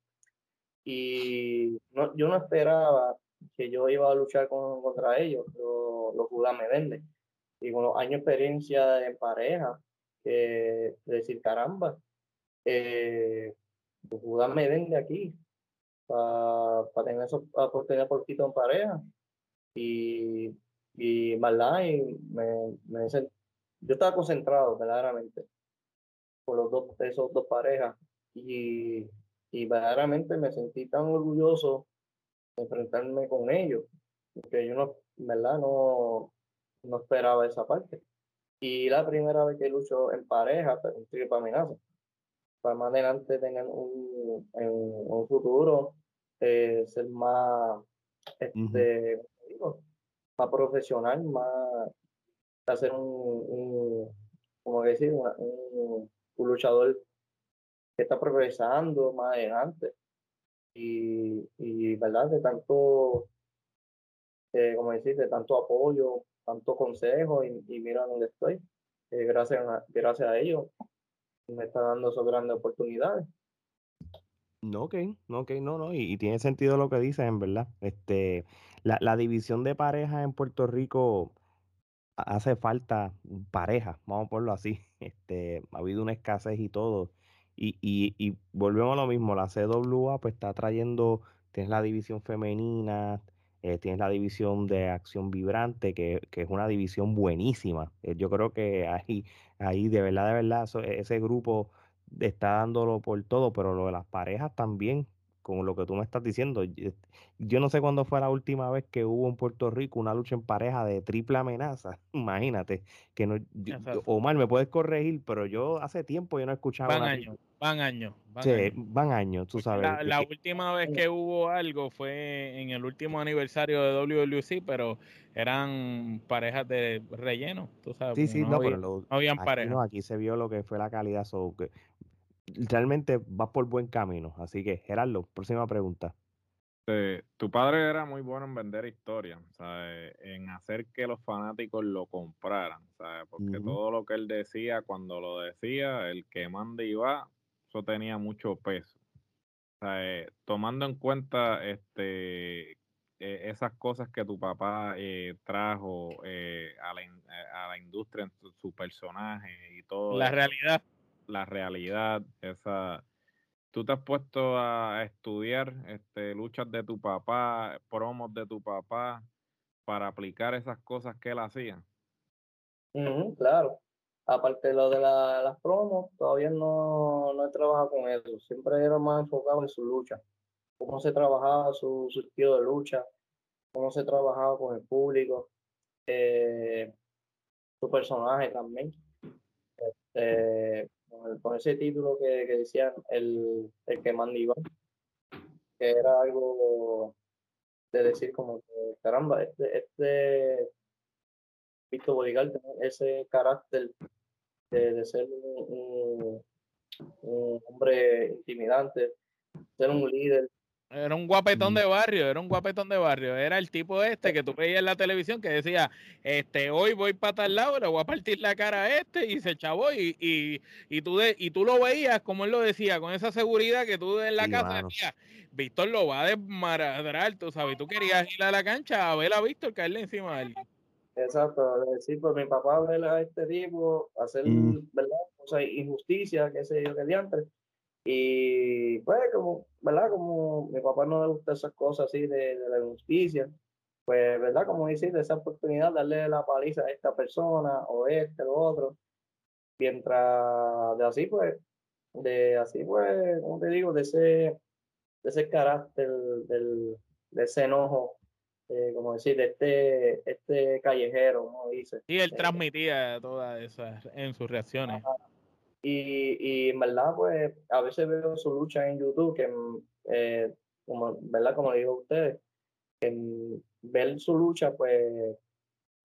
Y no, yo no esperaba que yo iba a luchar con, contra ellos, los, los Judas Meléndez. Y con los años de experiencia en pareja, decir, caramba, eh, los Judas Meléndez aquí, para tener esa oportunidad por quito en pareja. Y, y. Y me, me, yo estaba concentrado verdaderamente por los dos, esos dos parejas. Y, y verdaderamente me sentí tan orgulloso enfrentarme con ellos, porque yo no, ¿verdad? No, no esperaba esa parte. Y la primera vez que lucho en pareja, pero en para amenaza. Para más adelante tengan un, en un futuro eh, ser más, este, digo, más profesional, más hacer un, un como decir, un, un luchador que está progresando más adelante y, y ¿verdad? De tanto, eh, como decir, de tanto apoyo, tanto consejo y, y mira dónde estoy. Eh, gracias, a, gracias a ellos me está dando esas grandes oportunidades. No, ok, no, ok, no, no, y, tiene sentido lo que dices, en verdad. Este, la, la división de parejas en Puerto Rico hace falta pareja, vamos a ponerlo así. *laughs* Este, ha habido una escasez y todo. Y, y, y volvemos a lo mismo, la CWA pues está trayendo, tienes la división femenina, eh, tienes la división de acción vibrante, que, que es una división buenísima. Eh, yo creo que ahí, ahí de verdad, de verdad, ese grupo está dándolo por todo, pero lo de las parejas también, como lo que tú me estás diciendo. Yo, no sé cuándo fue la última vez que hubo en Puerto Rico una lucha en pareja de triple amenaza. *laughs* Imagínate, que no, Omar, me puedes corregir, pero yo hace tiempo yo no he escuchado. Van años, van años. sí, van años, tú sabes. La, última vez que hubo algo fue en el último aniversario de WWC, pero eran parejas de relleno, tú sabes. Sí, sí, no, había, pero no habían parejas. aquí se vio lo que fue la calidad. So, que realmente vas por buen camino. Así que, Gerardo, próxima pregunta. tu padre era muy bueno en vender historias, en hacer que los fanáticos lo compraran, porque todo lo que él decía, cuando lo decía, el que manda y va, eso tenía mucho peso. tomando en cuenta este, e, esas cosas que tu papá eh, trajo eh, a, la, a, la, industria en su, personaje y todo. La realidad la realidad, esa... ¿Tú te has puesto a estudiar este, luchas de tu papá, promos de tu papá, para aplicar esas cosas que él hacía? claro. aparte de lo de las promos, todavía no, no he trabajado con eso. Siempre era más enfocado en su lucha, cómo se trabajaba su, su estilo de lucha, cómo se trabajaba con el público, eh, su personaje también. Este, con, ese título que, decían el, el que manda que era algo de decir como que, caramba, este, este Víctor Bodigal ese carácter de, ser un, hombre intimidante, ser un líder. Era un guapetón de barrio, era un guapetón de barrio. Era el tipo este que tú veías en la televisión que decía, este, hoy voy para tal lado, le voy a partir la cara a este y se chavó y, y, y, tú de, y tú lo veías, como él lo decía, con esa seguridad que tú en la casa decías, Víctor lo va a desmaradrar, tú sabes, tú querías ir a la cancha a ver a Víctor caerle encima de él. Exacto, decir, pues mi papá ver a este tipo hacer, mm. ¿verdad? O sea, injusticia, qué sé yo, que diantre. Y pues, como, ¿verdad? Como mi papá no le gusta esas cosas así de, la injusticia, pues, ¿verdad? Como decir, esa oportunidad, darle la paliza a esta persona o este o otro. Mientras de así, pues, de así, pues, como te digo, de ese, de ese carácter, del, de ese enojo eh, como decir, este, este callejero, como dice. Y él eh, transmitía todas esas en sus reacciones. Y, y, en verdad, pues a veces veo su lucha en YouTube, que eh, como, ¿verdad? Como dijo usted, en ver su lucha, pues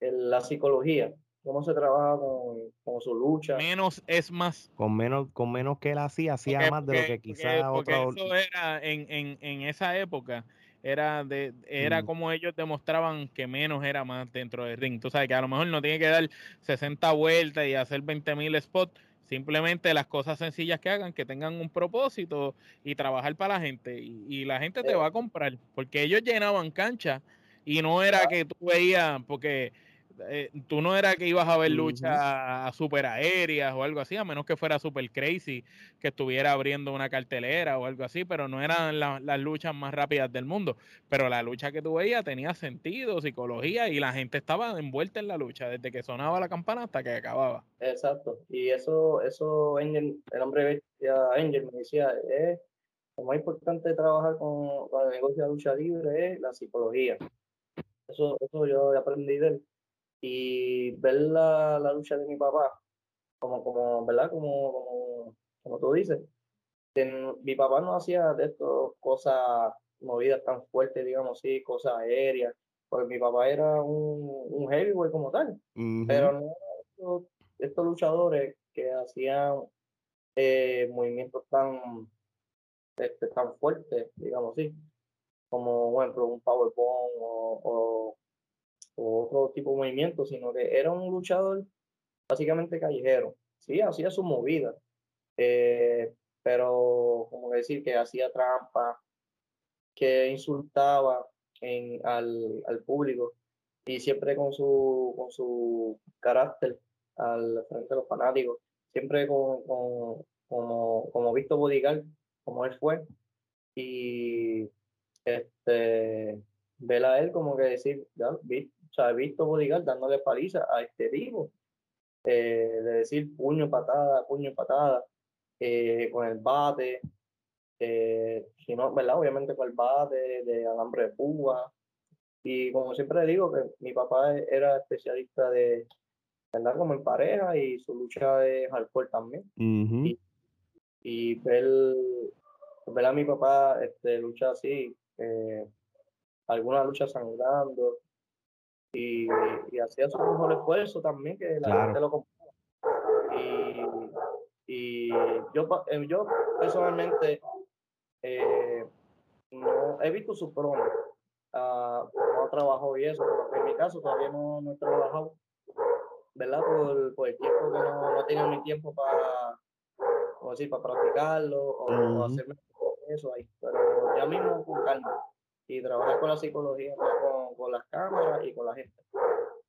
en la psicología, cómo se trabaja con, con, su lucha. Menos es más. Con menos, con menos que él hacía, hacía más de lo que quizás otro. Eso era en, en, en esa época era de era mm. como ellos demostraban que menos era más dentro del ring. Tú sabes que a lo mejor no tiene que dar 60 vueltas y hacer 20 mil spots, simplemente las cosas sencillas que hagan, que tengan un propósito y trabajar para la gente. Y, la gente te eh. va a comprar, porque ellos llenaban cancha y no era que tú veías, porque eh, tú no era que ibas a ver luchas super aéreas o algo así, a menos que fuera super crazy, que estuviera abriendo una cartelera o algo así, pero no eran las luchas más rápidas del mundo. Pero la lucha que tú veías tenía sentido, psicología y la gente estaba envuelta en la lucha desde que sonaba la campana hasta que acababa. Exacto, y eso, eso el hombre Angel me decía, es lo más importante trabajar con, con el negocio de lucha libre es la psicología. Eso, eso yo aprendí de él y ver la, la, lucha de mi papá, como, como ¿verdad? Como, como, como tú dices, mi papá no hacía de esto cosas movidas tan fuertes, digamos así, cosas aéreas, porque mi papá era un, un heavyweight como tal, pero no estos, luchadores que hacían eh, movimientos tan, este, tan fuertes, digamos así, como, bueno, un powerbomb o, o o otro tipo de movimiento, sino que era un luchador básicamente callejero. Sí, hacía su movida, eh, pero como decir que hacía trampa, que insultaba al, al, público y siempre con su, con su carácter al frente de los fanáticos, siempre con, como, como visto Bodigal, como él fue, y este, ver a él como que decir, ya, o sea, he visto Bodigal dándole paliza a este vivo, eh, de decir puño, patada, puño, patada, eh, con el bate, eh, si no, ¿verdad? Obviamente con el bate, de alambre de púa. Y como siempre digo, que mi papá era especialista de, ¿verdad? Como en pareja y su lucha de hardcore también. y, y, ver, ver a mi papá este, lucha así, alguna lucha sangrando, y, y hacía su mejor esfuerzo también que la gente lo compraba. Y, y yo, eh, yo personalmente eh, no he visto su promo, uh, no trabajo y eso, en mi caso todavía no, no he trabajado, ¿verdad? Por, por el tiempo que no, no he tenido mi tiempo para, decir, para practicarlo o, o hacerme eso ahí, pero ya mismo con calma. Y trabajar con la psicología, con, con, las cámaras y con la gente.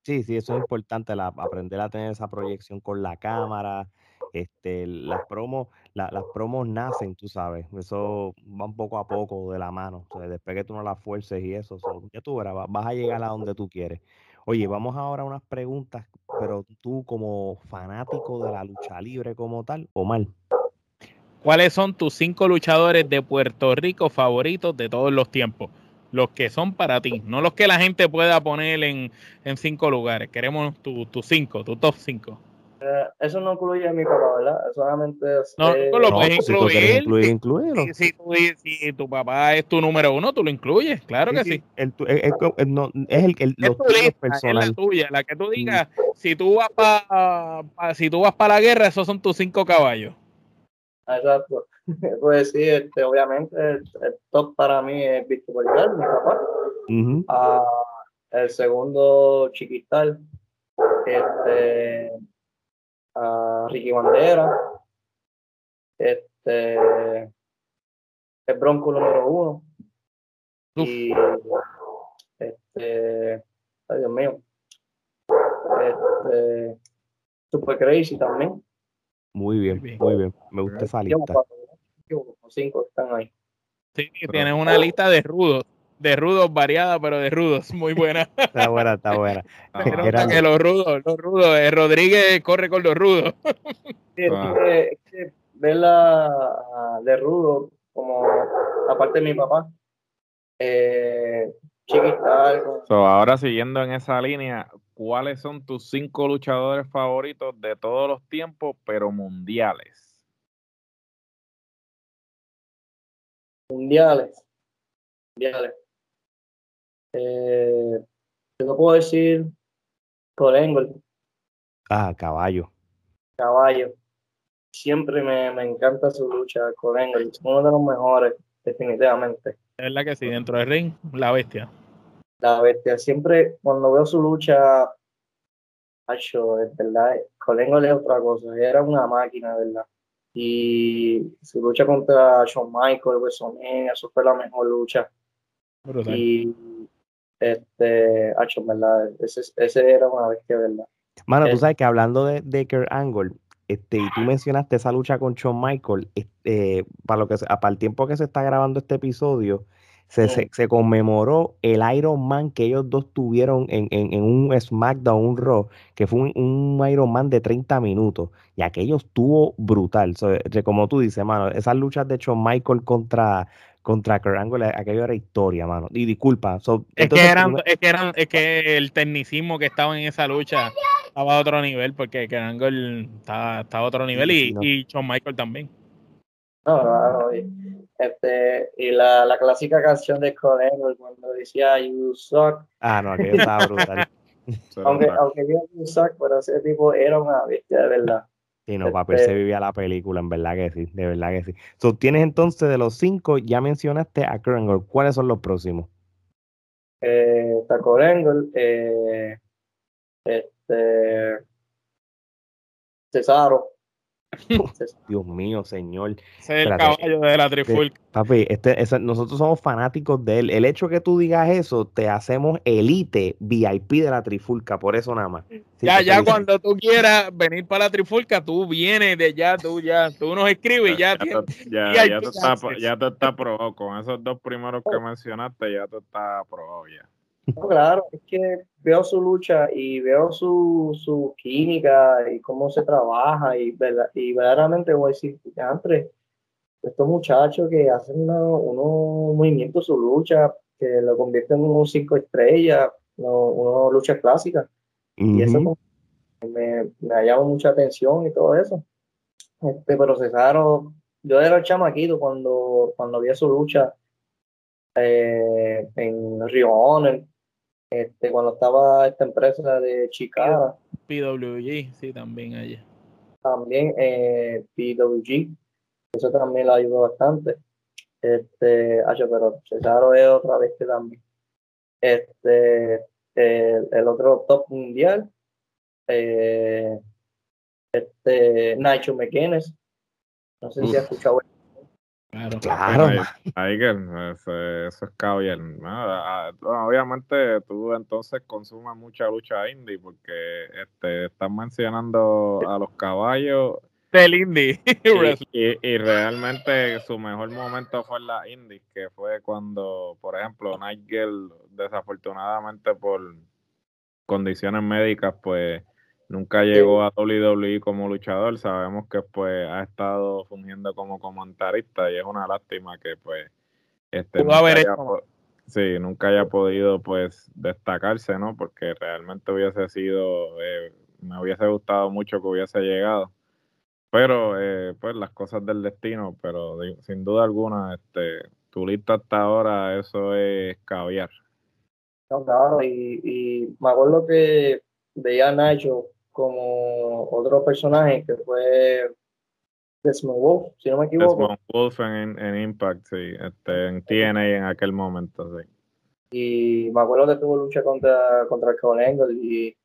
Sí, sí, eso es importante, la, aprender a tener esa proyección con la cámara. Este, las promos, las promos nacen, tú sabes, eso va un poco a poco de la mano. O después que tú no las fuerces y eso, ya tú verás, vas a llegar a donde tú quieres. Oye, vamos ahora a unas preguntas, pero tú como fanático de la lucha libre como tal, o mal. ¿Cuáles son tus cinco luchadores de Puerto Rico favoritos de todos los tiempos? Los que son para ti, no los que la gente pueda poner en, en cinco lugares. Queremos tus tu cinco, tu top cinco. Eh, eso no incluye a mi papá, ¿verdad? Solamente. No, eh, tú lo No, puedes si tú quieres incluir. incluir, Si- incluirlo. Si, si tu, si tu papá es tu número uno, tú lo incluyes, claro que sí. El tu- co- es no- es el, el- Es los tu lista, es la tuya, la que tú digas, si tú vas para si tú vas para la guerra, esos son tus cinco caballos. Exacto. *laughs* Pues sí, este, obviamente el, el top para mí es Víctor Volcar, mi papá. Ah, el segundo, Chiquistal. Este, a Ricky Bandera. Este, el Bronco número uno. Uf. Y este, ay Dios mío. Este, Super Crazy también. Muy bien, muy bien. Me gusta esa Llevo lista. Llevo como cinco que están ahí. Sí, Pero- tienes una lista de rudos, de rudos variada, pero de rudos, muy buena. *laughs* Está buena, está buena. Era- que los rudos, los rudos, eh, Rodríguez corre con los rudos. Sí, es que, es que verla de rudo, como aparte de mi papá, eh, chiquita, So, ahora siguiendo en esa línea, ¿cuáles son tus cinco luchadores favoritos de todos los tiempos, pero mundiales? Mundiales. Mundiales. Eh, yo no puedo decir Colengo, Ah, caballo. caballo. Siempre me, me encanta su lucha, Colengo, es uno de los mejores, definitivamente. Es verdad que sí, dentro del ring, la bestia. La bestia, siempre cuando veo su lucha, Acho, es verdad, Colengo es otra cosa, era una máquina, ¿verdad? Y su lucha contra Shawn Michael, WrestleMania, eso fue la mejor lucha. Brutal. Y este, Acho, en ¿verdad? Ese, ese era una bestia, ¿verdad? Mano, tú Eh. sabes que hablando de, de Kurt Angle, este, y tú mencionaste esa lucha con Shawn Michael, este, para lo que se- para el tiempo que se está grabando este episodio, se, se, se conmemoró el Iron Man que ellos dos tuvieron en, en, en un SmackDown, un Raw, que fue un, un Iron Man de 30 minutos, y aquello estuvo brutal. So, de- como tú dices, mano, esas luchas de Shawn Michael contra, contra Kurt Angle, aquello era historia, mano. Y disculpa, so, Es entonces, que eran, es que eran, es que el tecnicismo que estaba en esa lucha estaba a otro nivel, porque Angle estaba, estaba a otro nivel y, no. y Shawn Michael también. No, no, no, y, este, y la, la clásica canción de Colengo cuando decía You suck, Ah, no, aquello estaba brutal. *laughs* Aunque, aunque diga You suck, pero ese tipo era una bestia de verdad. Sí, no, papi, él Este- se vivía la película, en verdad que sí, de verdad que sí. So, tienes entonces de los cinco, ya mencionaste a Kurt Angle, ¿cuáles son los próximos? Eh, está Colengo, eh, este, Cesaro. Dios mío, señor. Ese es el Espérate. caballo de la trifulca. Papi, este, ese- nosotros somos fanáticos de él. El hecho que tú digas eso, te hacemos elite VIP de la trifulca, por eso nada más. Ya, ya cuando tú quieras venir para la trifulca, tú vienes de ya, tú ya, tú nos escribes y ya, ya, te- ya, y hay ya te está, ya te está aprobado. Con esos dos primeros que mencionaste, ya te está aprobado ya. No, claro, es que veo su lucha y veo su, su química y cómo se trabaja y, verdad, y verdaderamente voy a decir, entre estos muchachos que hacen uno- unos movimientos su lucha, que lo convierten en un cinco estrellas, no, una lucha clásica. Y eso me, me ha llamado mucha atención y todo eso. Este, pero Cesaro, yo era el chamaquito cuando, cuando vi su lucha eh, en Honor, este, cuando estaba esta empresa de Chicago, PWG, sí, también allí. también eh, PWG, eso también lo ayudó bastante. Este, pero Cesaro es otra vez que también. Este, el, el otro top mundial, eh, este, Nacho McGuinness, no sé si has escuchado. Claro. Claro, ahí, man. ahí que ese- eso es caviar. ¿no? Ah, bueno, obviamente tú entonces consumes mucha lucha indie porque este, estás mencionando a los caballos Del indie. *laughs* y, y- y realmente su mejor momento fue en la indie, que fue cuando, por ejemplo, Nigel desafortunadamente por condiciones médicas, pues nunca llegó a WWE como luchador. Sabemos que pues ha estado fungiendo como comentarista y es una lástima que pues este nunca haya, sí, nunca haya podido pues destacarse, ¿no? Porque realmente hubiese sido, eh, me hubiese gustado mucho que hubiese llegado. Pero eh, pues las cosas del destino, pero sin duda alguna, este, tu lista hasta ahora, eso es caviar. claro, y, y me acuerdo que veía a Nacho como otro personaje que fue Desmond Wolf, si no me equivoco. Desmond Wolf en, en Impact, sí, este, en TNA en aquel momento, sí. Y me acuerdo que tuvo lucha contra, contra Angle y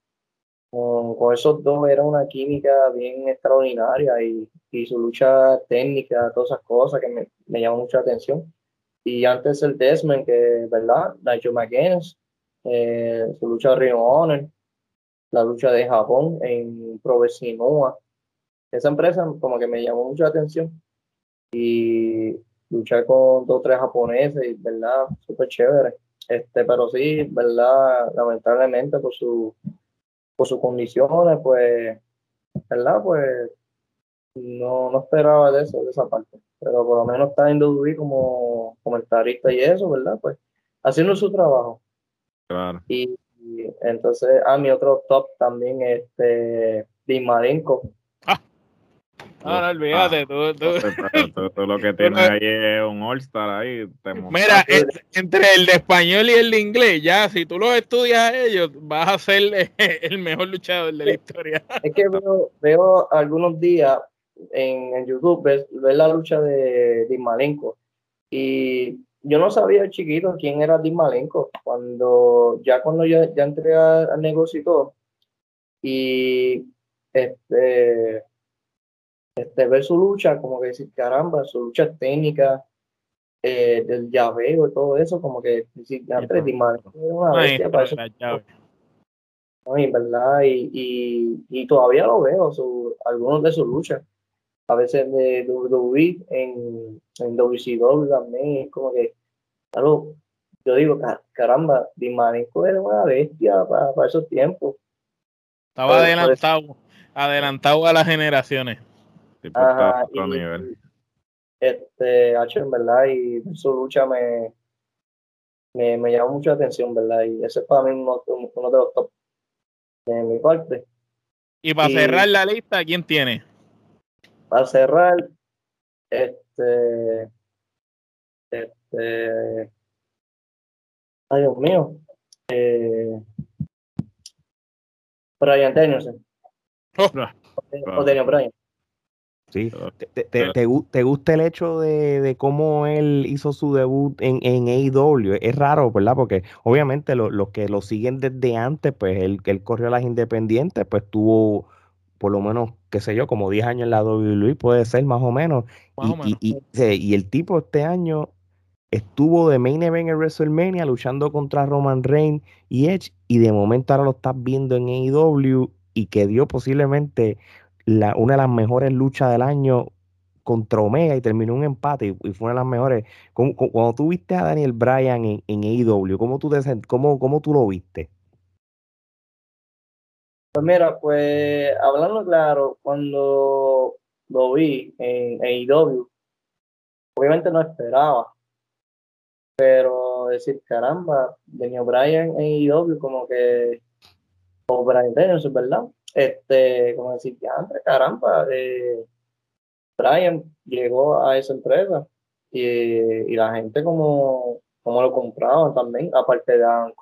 con, esos dos era una química bien extraordinaria y, y, su lucha técnica, todas esas cosas que me, me llamó mucha atención. Y antes el Desmond, que, ¿verdad? Nigel McGuinness, eh, su lucha de Rio Honor, la lucha de Japón en Provecinoa. Esa empresa como que me llamó mucha atención y luchar con dos o tres japoneses, ¿verdad? Súper chévere. Este, pero sí, ¿verdad? Lamentablemente por su por sus condiciones, pues, ¿verdad? Pues no, no esperaba de eso, de esa parte. Pero por lo menos está en WWE como comentarista y eso, ¿verdad? Pues haciendo su trabajo. Claro. Y entonces, a mi otro top también, este, Dimarenko. Ah, no, no, olvídate, tú, tú. *laughs* lo que tienes ahí es un All-Star ahí. Mira, entre el de español y el de inglés, ya, si tú los estudias a ellos, vas a ser *laughs* el mejor luchador de la historia. Es que veo, veo algunos días en, en YouTube, ver, la lucha de Dimalenko y yo no sabía chiquito quién era Dean Malenko. Cuando, ya cuando ya, ya entré al negocio y todo, y este, este, ver su lucha, como que decir, caramba, su lucha técnica, eh, del llaveo y todo eso, como que decir, antes era una bestia para eso. ¿verdad? Y, y, y, todavía lo veo, su, algunos de sus luchas a veces de WWE en, en WCW también, es como que, claro, yo digo, caramba, Dimarenko era una bestia para, para esos tiempos. Estaba adelantado, adelantado a las generaciones. Ajá, Este, H, en verdad, y su lucha me, me, me llamó mucha atención, ¿verdad? Y ese es para mí uno, uno de los top de mi parte. Y para cerrar la lista, ¿quién tiene? Para cerrar, este, este, ay Dios mío, eh, Brian Danielson. Oh, o Daniel Bryan. Sí, ¿Te, te, te, gusta el hecho de, de, cómo él hizo su debut en, en AEW? Es raro, ¿verdad? Porque obviamente los que lo siguen desde antes, pues él, él corrió a las independientes, pues tuvo por lo menos, qué sé yo, como 10 años en la WWE, puede ser más o menos. y, Y, el tipo este año estuvo de main event en WrestleMania luchando contra Roman Reigns y Edge, y de momento ahora lo estás viendo en AEW y que dio posiblemente la, una de las mejores luchas del año contra Omega y terminó un empate y, fue una de las mejores. Cuando, tú viste a Daniel Bryan en, en AEW, ¿cómo tú, cómo, ¿cómo tú lo viste? Pues mira, pues hablando claro, cuando lo vi en AEW, obviamente no esperaba, pero decir, caramba, Daniel Bryan en AEW como que, o Brian Danielson, ¿verdad? Este, como decir, ya, caramba, eh, Brian llegó a esa empresa y, y la gente como, como lo compraban también, aparte de Adam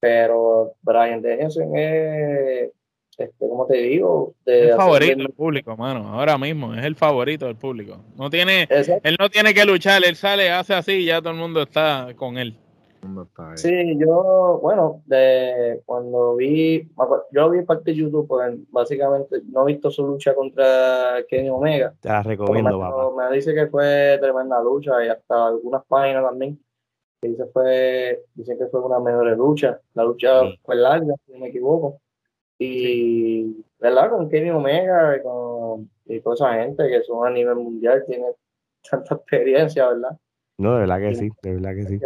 pero Brian Dennison es, este, como te digo, el favorito del público, mano. Ahora mismo es el favorito del público. No tiene, él no tiene que luchar, él sale, hace así y ya todo el mundo está con él. Sí, yo, bueno, de cuando vi, yo vi parte de YouTube, pues básicamente no he visto su lucha contra Kenny Omega. Te la recomiendo, me, me dice que fue tremenda lucha y hasta algunas páginas también que dice fue, dicen que fue una mejor lucha. La lucha fue larga, si no me equivoco. Y, ¿verdad? Con Kenny Omega y con y toda esa gente que son a nivel mundial, tiene tanta experiencia, ¿verdad? No, de verdad que sí, de verdad que sí.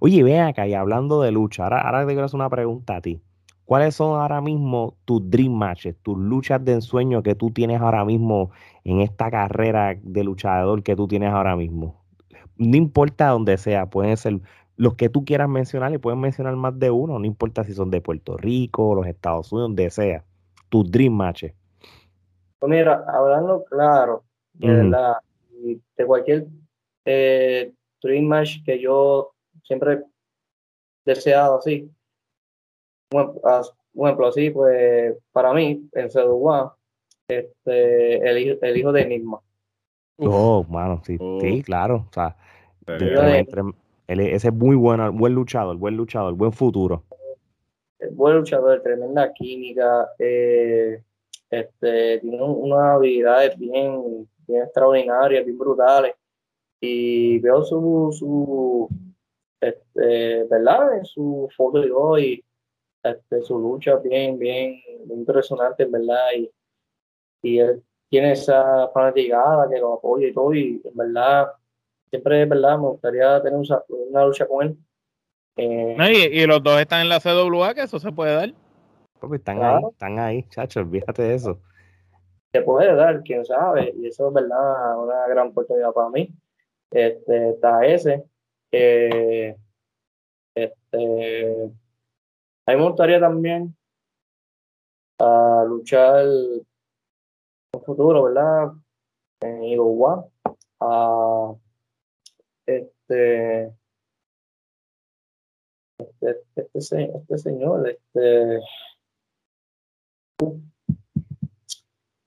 Oye, ven acá y hablando de lucha, ahora, ahora te quiero hacer una pregunta a ti. ¿Cuáles son ahora mismo tus dream matches, tus luchas de ensueño que tú tienes ahora mismo en esta carrera de luchador que tú tienes ahora mismo? No importa donde sea, pueden ser los que tú quieras mencionar y pueden mencionar más de uno, no importa si son de Puerto Rico, los Estados Unidos, donde sea. Tus dream matches. Pues mira, hablando claro, de verdad, de cualquier eh, dream match que yo siempre he deseado así, un, ejemplo así, pues para mí, en CW, este, el, el hijo de Enigma. Oh, mano, sí, sí, claro. O sea, ese es muy bueno, buen luchador, buen luchador, buen futuro. Buen luchador, tremenda química, eh, este, tiene unas habilidades bien, bien extraordinarias, bien brutales. Y veo su, su este, ¿verdad? En su foto de hoy, este, su lucha bien, bien, impresionante, ¿verdad? Y, y él tiene esa fanaticada que lo apoya y todo, y en verdad, siempre, ¿verdad? Me gustaría tener una, lucha con él. Eh, y, los dos están en la CWA, que eso se puede dar. están ahí, están ahí, chacho, olvídate de eso. Se puede dar, quién sabe, y eso es verdad, una gran oportunidad para mí. Este, está ese. Eh, este, a mí me gustaría también a luchar un futuro, ¿verdad? En Iguá. A este, este, este, este señor, este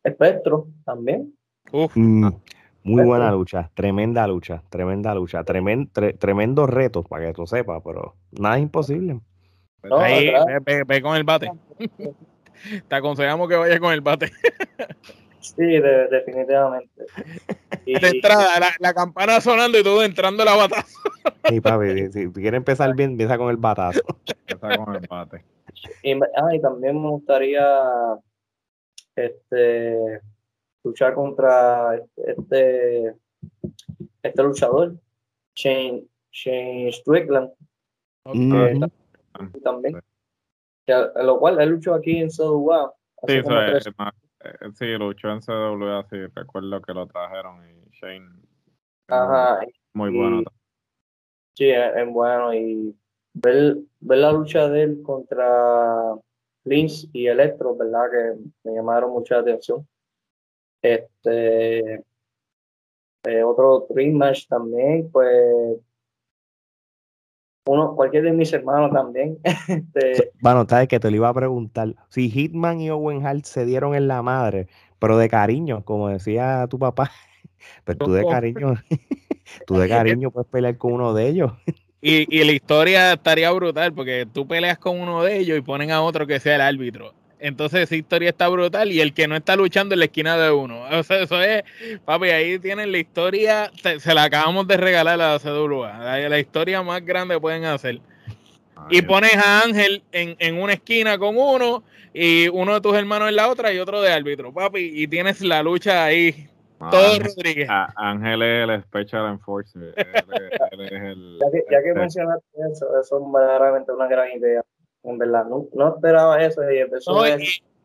Espectro también. Uf. Mm, muy buena lucha, tremenda lucha, tremenda lucha, tremendo, tremendo reto para que tú sepas, pero nada es imposible. Ahí, ve, con el bate. *laughs* Te aconsejamos que vayas con el bate. *laughs* sí, definitivamente. Y, *laughs* de entrada, la, campana sonando y todo entrando la batazo. Sí, papi, si quieres empezar bien, empieza con el batazo. Empieza con el bate. Y, ah, y también me gustaría este luchar contra este este luchador, Shane, Shane Strickland. También. lo cual él luchó aquí en CWA. Sí, eh, sí, luchó en CWA, sí, recuerdo que lo trajeron y Shane. Ajá. Muy bueno. Sí, es, bueno y ver, ver la lucha de él contra Lynch y Electro, ¿verdad? Que me llamaron mucha atención. Este, eh, otro Dream Match también, pues uno, cualquier de mis hermanos también. *laughs* este, bueno, sabes que te lo iba a preguntar. Si Hitman y Owen Hart se dieron en la madre, pero de cariño, como decía tu papá, *laughs* pero tú de cariño, *laughs* tú de cariño puedes pelear con uno de ellos. Y, y, la historia estaría brutal porque tú peleas con uno de ellos y ponen a otro que sea el árbitro. Entonces esa historia está brutal y el que no está luchando en la esquina de uno. *laughs* O sea, eso es, papi, ahí tienen la historia, se, la acabamos de regalar a la CWA. La, la historia más grande pueden hacer. y pones a Ángel en, en, una esquina con uno y uno de tus hermanos en la otra y otro de árbitro, papi, y tienes la lucha ahí. todo Rodríguez. Ángel es el Special Enforcer. ya que, ya que mencionaste eso, eso es verdaderamente una gran idea en verdad, no, esperaba eso y empezó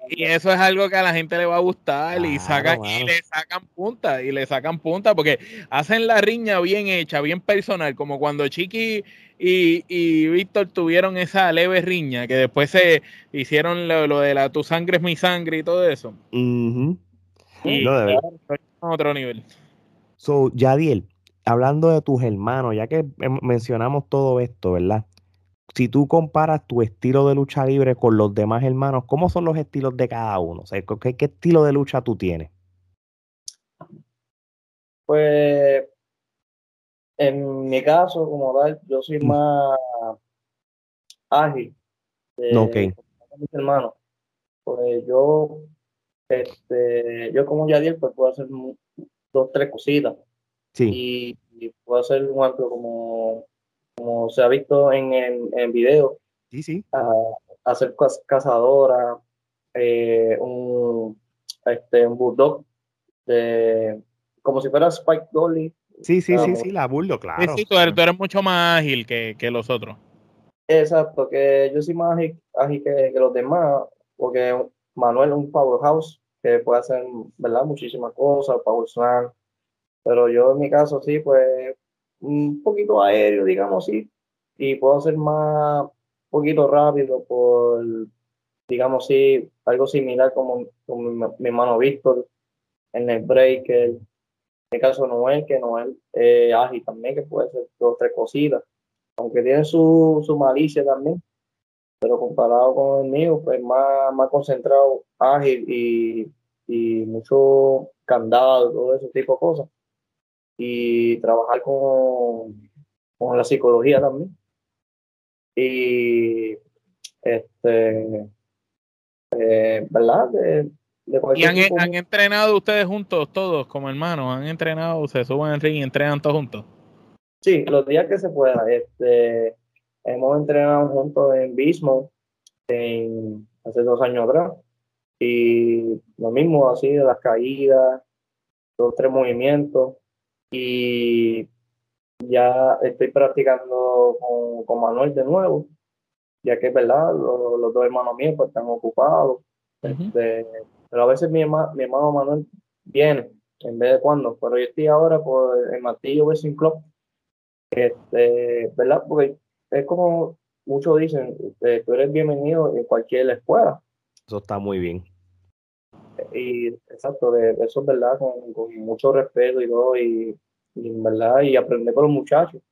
y, eso es algo que a la gente le va a gustar y, sacan, y le sacan punta, y le sacan punta, porque hacen la riña bien hecha, bien personal, como cuando Chiqui y, y Víctor tuvieron esa leve riña, que después se hicieron lo, de la tu sangre es mi sangre y todo eso. Y otro nivel. So, Yadiel, hablando de tus hermanos, ya que mencionamos todo esto, ¿verdad? Si tú comparas tu estilo de lucha libre con los demás hermanos, ¿cómo son los estilos de cada uno? O sea, ¿qué, estilo de lucha tú tienes? Pues, en mi caso, como tal, yo soy mm. más ágil. ok. Mis hermanos. Pues yo, este, yo como Yadiel, pues puedo hacer dos, tres cositas. Sí. Y, puedo hacer un ejemplo como como se ha visto en, en, en video. Sí, sí. hacer cazadora, eh, un, este, un bulldog, de, como si fuera Spike Dolly, Sí, sí, sí, sí, la Sí, claro. sí, tú, eres, tú eres mucho más ágil que, que los otros. Exacto, que yo soy más ágil, ágil que, que los demás, porque Manuel es un powerhouse que puede hacer, ¿verdad? Muchísimas cosas, power slam, pero yo en mi caso sí, pues un poquito aéreo, digamos sí, y puedo ser más, un poquito rápido por, digamos sí, algo similar como, como mi, hermano Víctor en el breaker, en el caso de Noel, que Noel es ágil también, que puede hacer dos tres cositas aunque tiene su, su malicia también, pero comparado con el mío, pues más, más concentrado, ágil y, y mucho candado, todo ese tipo de cosas. Y trabajar con, con la psicología también. Y este, eh, ¿verdad? De, de ¿Y han, tipo- han entrenado ustedes juntos, todos, como hermanos? ¿Han entrenado, se suben al ring y entrenan todos juntos? Sí, los días que se pueda. Este, hemos entrenado juntos en Bismo en, hace dos años atrás. Y lo mismo, así de las caídas, dos tres movimientos. Y ya estoy practicando con, con Manuel de nuevo, ya que es verdad, los, los dos hermanos míos pues, están ocupados. Este, pero a veces mi, herma- mi hermano Manuel viene en vez de cuando. Pero yo estoy ahora por el Martillo Wrestling Club este, ¿verdad? Porque es como muchos dicen, eh, tú eres bienvenido en cualquier escuela. Eso está muy bien. Y exacto, de, eso es verdad, con, con mucho respeto y todo, y, y en verdad, y aprender con los muchachos.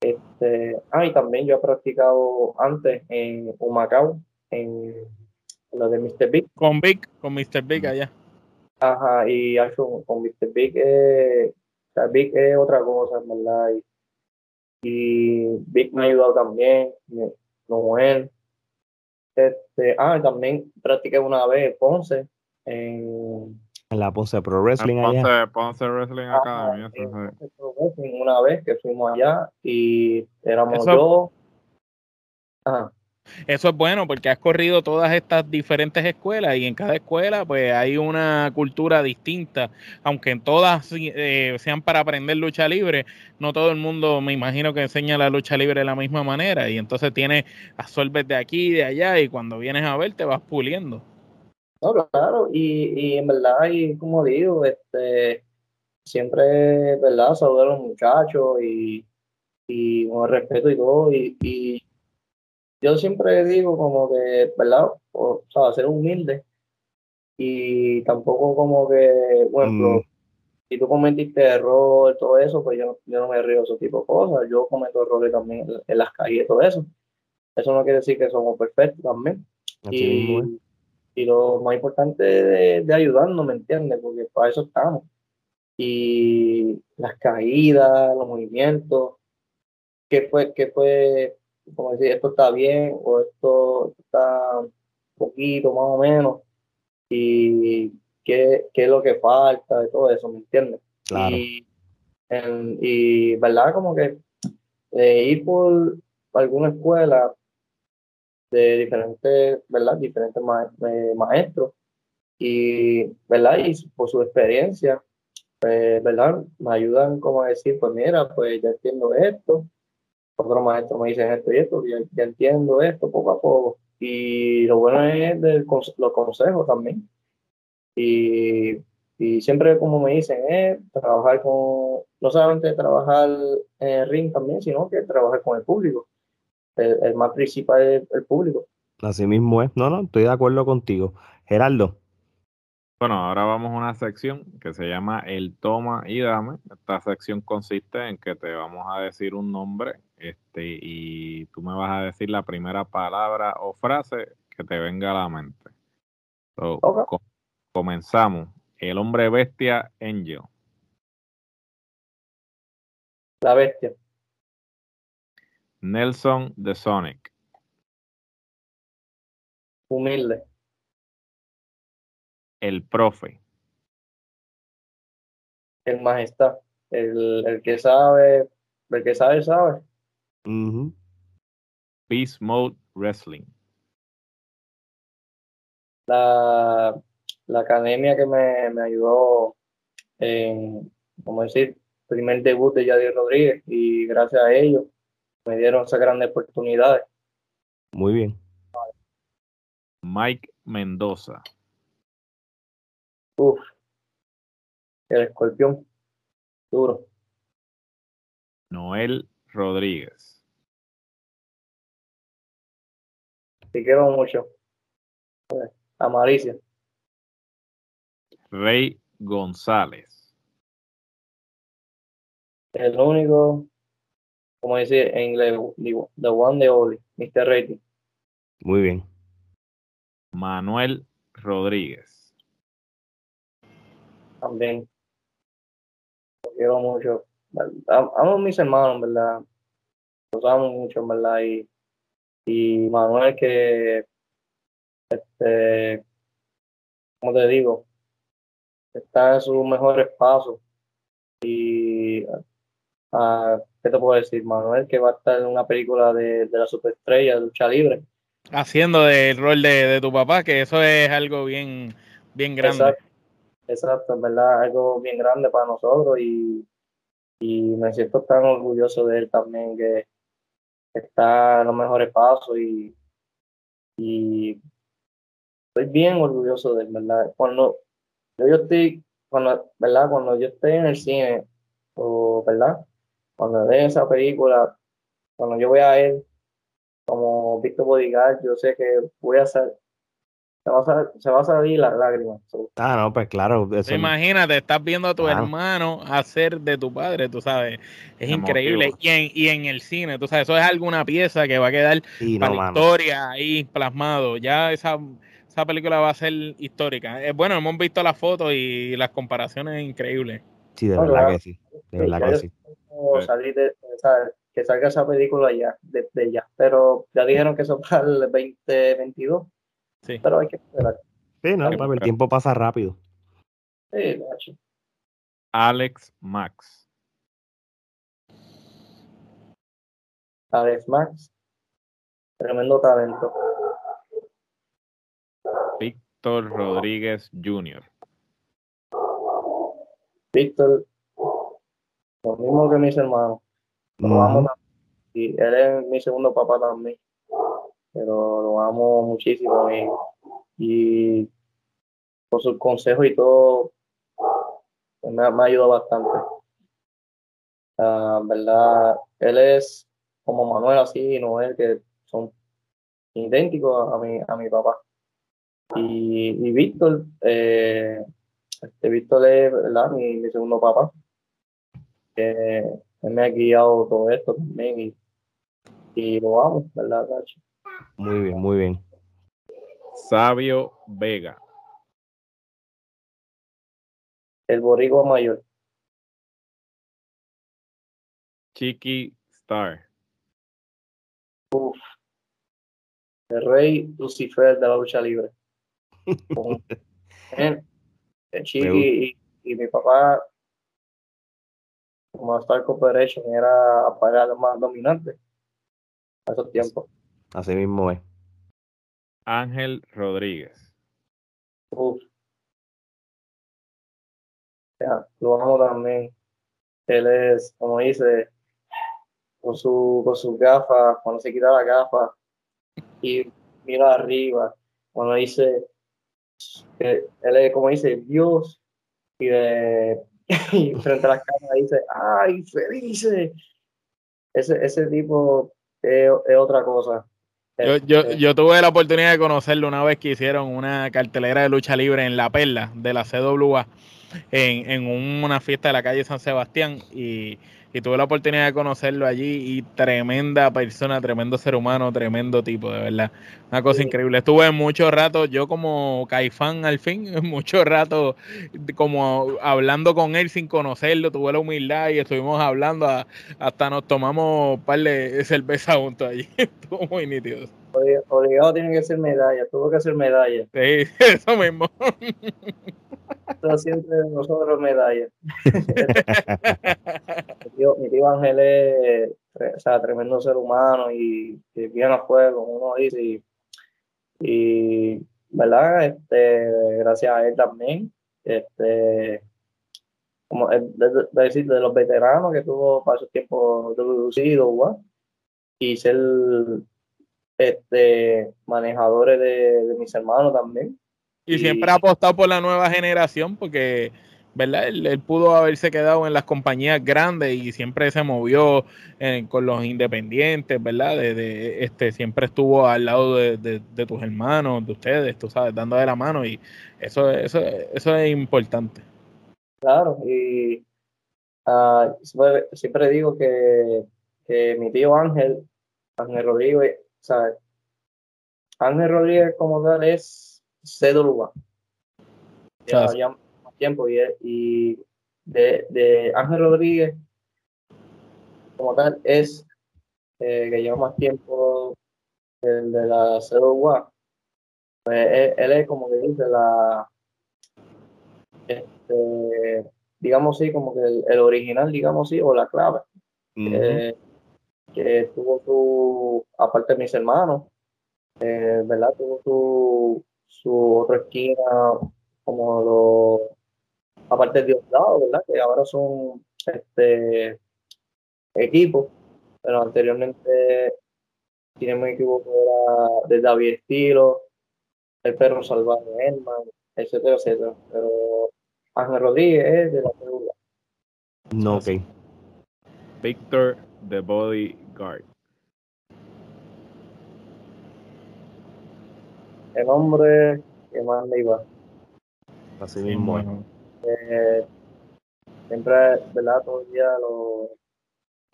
Este, ah, y también yo he practicado antes en Humacao, en lo de Mr. Big. Con Vic, con Mr. Big allá. Ajá, y con Mr. Big, eh, Big es otra cosa, en verdad. Y, y Big me ha ayudado también, Noel. Este, ah, también practiqué una vez en Ponce, en, En la Ponce Pro Wrestling allá. Ponce, Ponce Wrestling Ajá, Academy. eso en sí. Ponce Pro Wrestling una vez que fuimos allá y éramos Eso- yo. Ajá. Eso es bueno porque has corrido todas estas diferentes escuelas y en cada escuela pues hay una cultura distinta, aunque en todas eh, sean para aprender lucha libre, no todo el mundo me imagino que enseña la lucha libre de la misma manera y entonces tienes absorbes de aquí y de allá y cuando vienes a ver te vas puliendo. No, claro, y, y en verdad, y como digo, este, siempre, ¿verdad? Saludar a los muchachos y, y con el respeto y todo, y, y yo siempre digo como que, ¿verdad? O, sea, ser humilde y tampoco como que, ejemplo, Mm. si tú cometiste error, todo eso, pues yo, no- yo no me río de ese tipo de cosas, yo cometo errores también en, en las calles y todo eso. Eso no quiere decir que somos perfectos también Así y, y lo más importante de, de ayudarnos, ¿me entiendes? Porque para eso estamos. Y las caídas, los movimientos, qué fue, qué fue, como decir, esto está bien o esto está un poquito más o menos, y qué, qué es lo que falta, de todo eso, ¿me entiendes? Claro. Y, en- y, ¿verdad? Como que eh, ir por alguna escuela de diferentes, ¿verdad? Diferentes ma- eh, maestros y, ¿verdad? Y por su experiencia, pues, ¿verdad? Me ayudan como a decir, pues mira, pues ya entiendo esto, otros maestros me dicen esto y esto, ya, ya entiendo esto poco a poco. Y lo bueno es del conse- los consejos también. Y, y siempre como me dicen, es trabajar con, no solamente trabajar en el ring también, sino que trabajar con el público. El, el más principal es el público. Así mismo es. No, no, estoy de acuerdo contigo. Gerardo, Bueno, ahora vamos a una sección que se llama el toma y dame. Esta sección consiste en que te vamos a decir un nombre este, y tú me vas a decir la primera palabra o frase que te venga a la mente. So, Ok. co- comenzamos. El hombre bestia Angel. La bestia, Nelson de Sonic. humilde, El profe. el majestad, el, el que sabe, el que sabe, sabe. Beast Mode Wrestling. La, la academia que me, me ayudó en, como decir, primer debut de Yadier Rodríguez y gracias a ellos me dieron esas grandes oportunidades. Muy bien. Mike Mendoza. Uf, el escorpión, duro. Noel Rodríguez. Te quiero mucho. A Maricia. Rey González. El único, como dice en inglés, digo, the one, the only, Mr. Rating. Muy bien. Manuel Rodríguez. También. Lo quiero mucho. Am- Amo a mis hermanos, ¿verdad? Los amo mucho, ¿verdad? Y, y Manuel que, este, como te digo, está en sus mejores pasos. Y, ah, ¿qué te puedo decir? Manuel que va a estar en una película de, de la superestrella, de lucha libre. Haciendo del rol de, de tu papá, que eso es algo bien, bien grande. Exacto, exacto, en verdad, algo bien grande para nosotros y, y me siento tan orgulloso de él también que está en los mejores pasos y, y estoy bien orgulloso de él, ¿verdad? Cuando yo, yo estoy, cuando, ¿verdad? Cuando yo esté en el cine, o, ¿verdad? Cuando vea esa película, cuando yo vea a él como Víctor Bodyguard, yo sé que voy a hacer, se va a, sal- se va a salir las lágrimas. Ah, no, pues claro. Eso, Imagínate, estás viendo a tu Claro. hermano hacer de tu padre, tú sabes. Es Emotivo. increíble. Y en, y en el cine, tú sabes, eso es alguna pieza que va a quedar sí, para no, la mano. historia ahí plasmado. Ya esa, esa película va a ser histórica. Eh, bueno, hemos visto las fotos y las comparaciones increíbles. Sí, de verdad claro. que sí. De verdad ya que sí. Como Sí. salir de, que salga esa película ya, de, de ya. Pero ya dijeron que eso para el 2022, Sí. pero hay que esperar. Sí, no, papi, el tiempo pasa rápido. Sí, macho. Alex Max. Alex Max, tremendo talento. Víctor Rodríguez Jr. Víctor, lo mismo que mis hermanos, lo amo. Y él es mi segundo papá también, pero lo amo muchísimo y, y por sus consejos y todo, pues me, ha- me ayudado bastante. Ah, verdad, él es como Manuel así y Noel, que son idénticos a, a mi, a mi papá. Y, y Víctor, eh, este Víctor es ¿verdad? Mi, mi segundo papá, que me ha guiado todo esto también y, y lo amo, ¿verdad, Nacho? Muy bien, muy bien. Sabio Vega. El boricua mayor, Chiqui Star. el rey Lucifer de la lucha libre. *laughs* Chiqui y, y mi papá, como Star Corporation, era para más dominante a esos tiempos. Así mismo es. Ángel Rodríguez. Uf. Ya, lo amo también. Él es, como dice, con su, con sus gafas, cuando se quita la gafa y mira arriba, cuando dice él es, como dice, Dios, y, de, y *laughs* frente a las cámaras dice, ¡ay, felices! Ese, ese tipo es, es otra cosa. Yo, yo, Este, yo tuve la oportunidad de conocerlo una vez que hicieron una cartelera de lucha libre en La Perla de la CWA en, en una fiesta de la calle San Sebastián y, y tuve la oportunidad de conocerlo allí y tremenda persona, tremendo ser humano, tremendo tipo, de verdad. Una cosa Sí. increíble. Estuve mucho rato, yo como caifán al fin, *laughs* mucho rato como hablando con él sin conocerlo, tuve la humildad y estuvimos hablando, a- hasta nos tomamos un par de cerveza juntos allí. *laughs* Estuvo muy nítido. obli- obligado tiene que ser medalla, tuvo que ser medalla. Sí, *laughs* eso mismo. Esto siempre nosotros medalla. mi, tío, Ángel es o sea, tremendo ser humano y, bien a como uno dice. Y, ¿verdad? Este, gracias a él también. Este, como de, de- de decir, de los veteranos que tuvo para esos tiempos reducidos, y ser este, manejadores de, de mis hermanos también. Y Y- siempre ha apostado por la nueva generación porque, ¿verdad? Él, él pudo haberse quedado en las compañías grandes y siempre se movió eh, con los independientes, ¿verdad? De, de, este, siempre estuvo al lado de, de- de tus hermanos, de ustedes, tú sabes, dando de la mano y eso, eso, eso es importante. Claro, y siempre, siempre digo que, que mi tío Ángel, Ángel Rodríguez, ¿sabes? Ángel Rodríguez como tal es Ya, Claro. ya más tiempo y, y de, de Ángel Rodríguez como tal es eh, que lleva más tiempo el de la CWA. Pues él, él es como que dice la este, digamos sí, como que el, el original, digamos sí, o la clave, eh, que tuvo su, aparte de mis hermanos, eh, ¿verdad? Tuvo su, su otra esquina, como lo, aparte de Diosdado, ¿verdad? Que ahora son este equipos, pero anteriormente, si no me equivoco, era de David Estilo, el perro salvaje Herman, etcétera, etcétera. Pero Ángel Rodríguez es de la célula. No, ok. Victor the Bodyguard. El hombre que más me iba. Así mismo es. Eh, siempre, ¿verdad? Todo el día lo,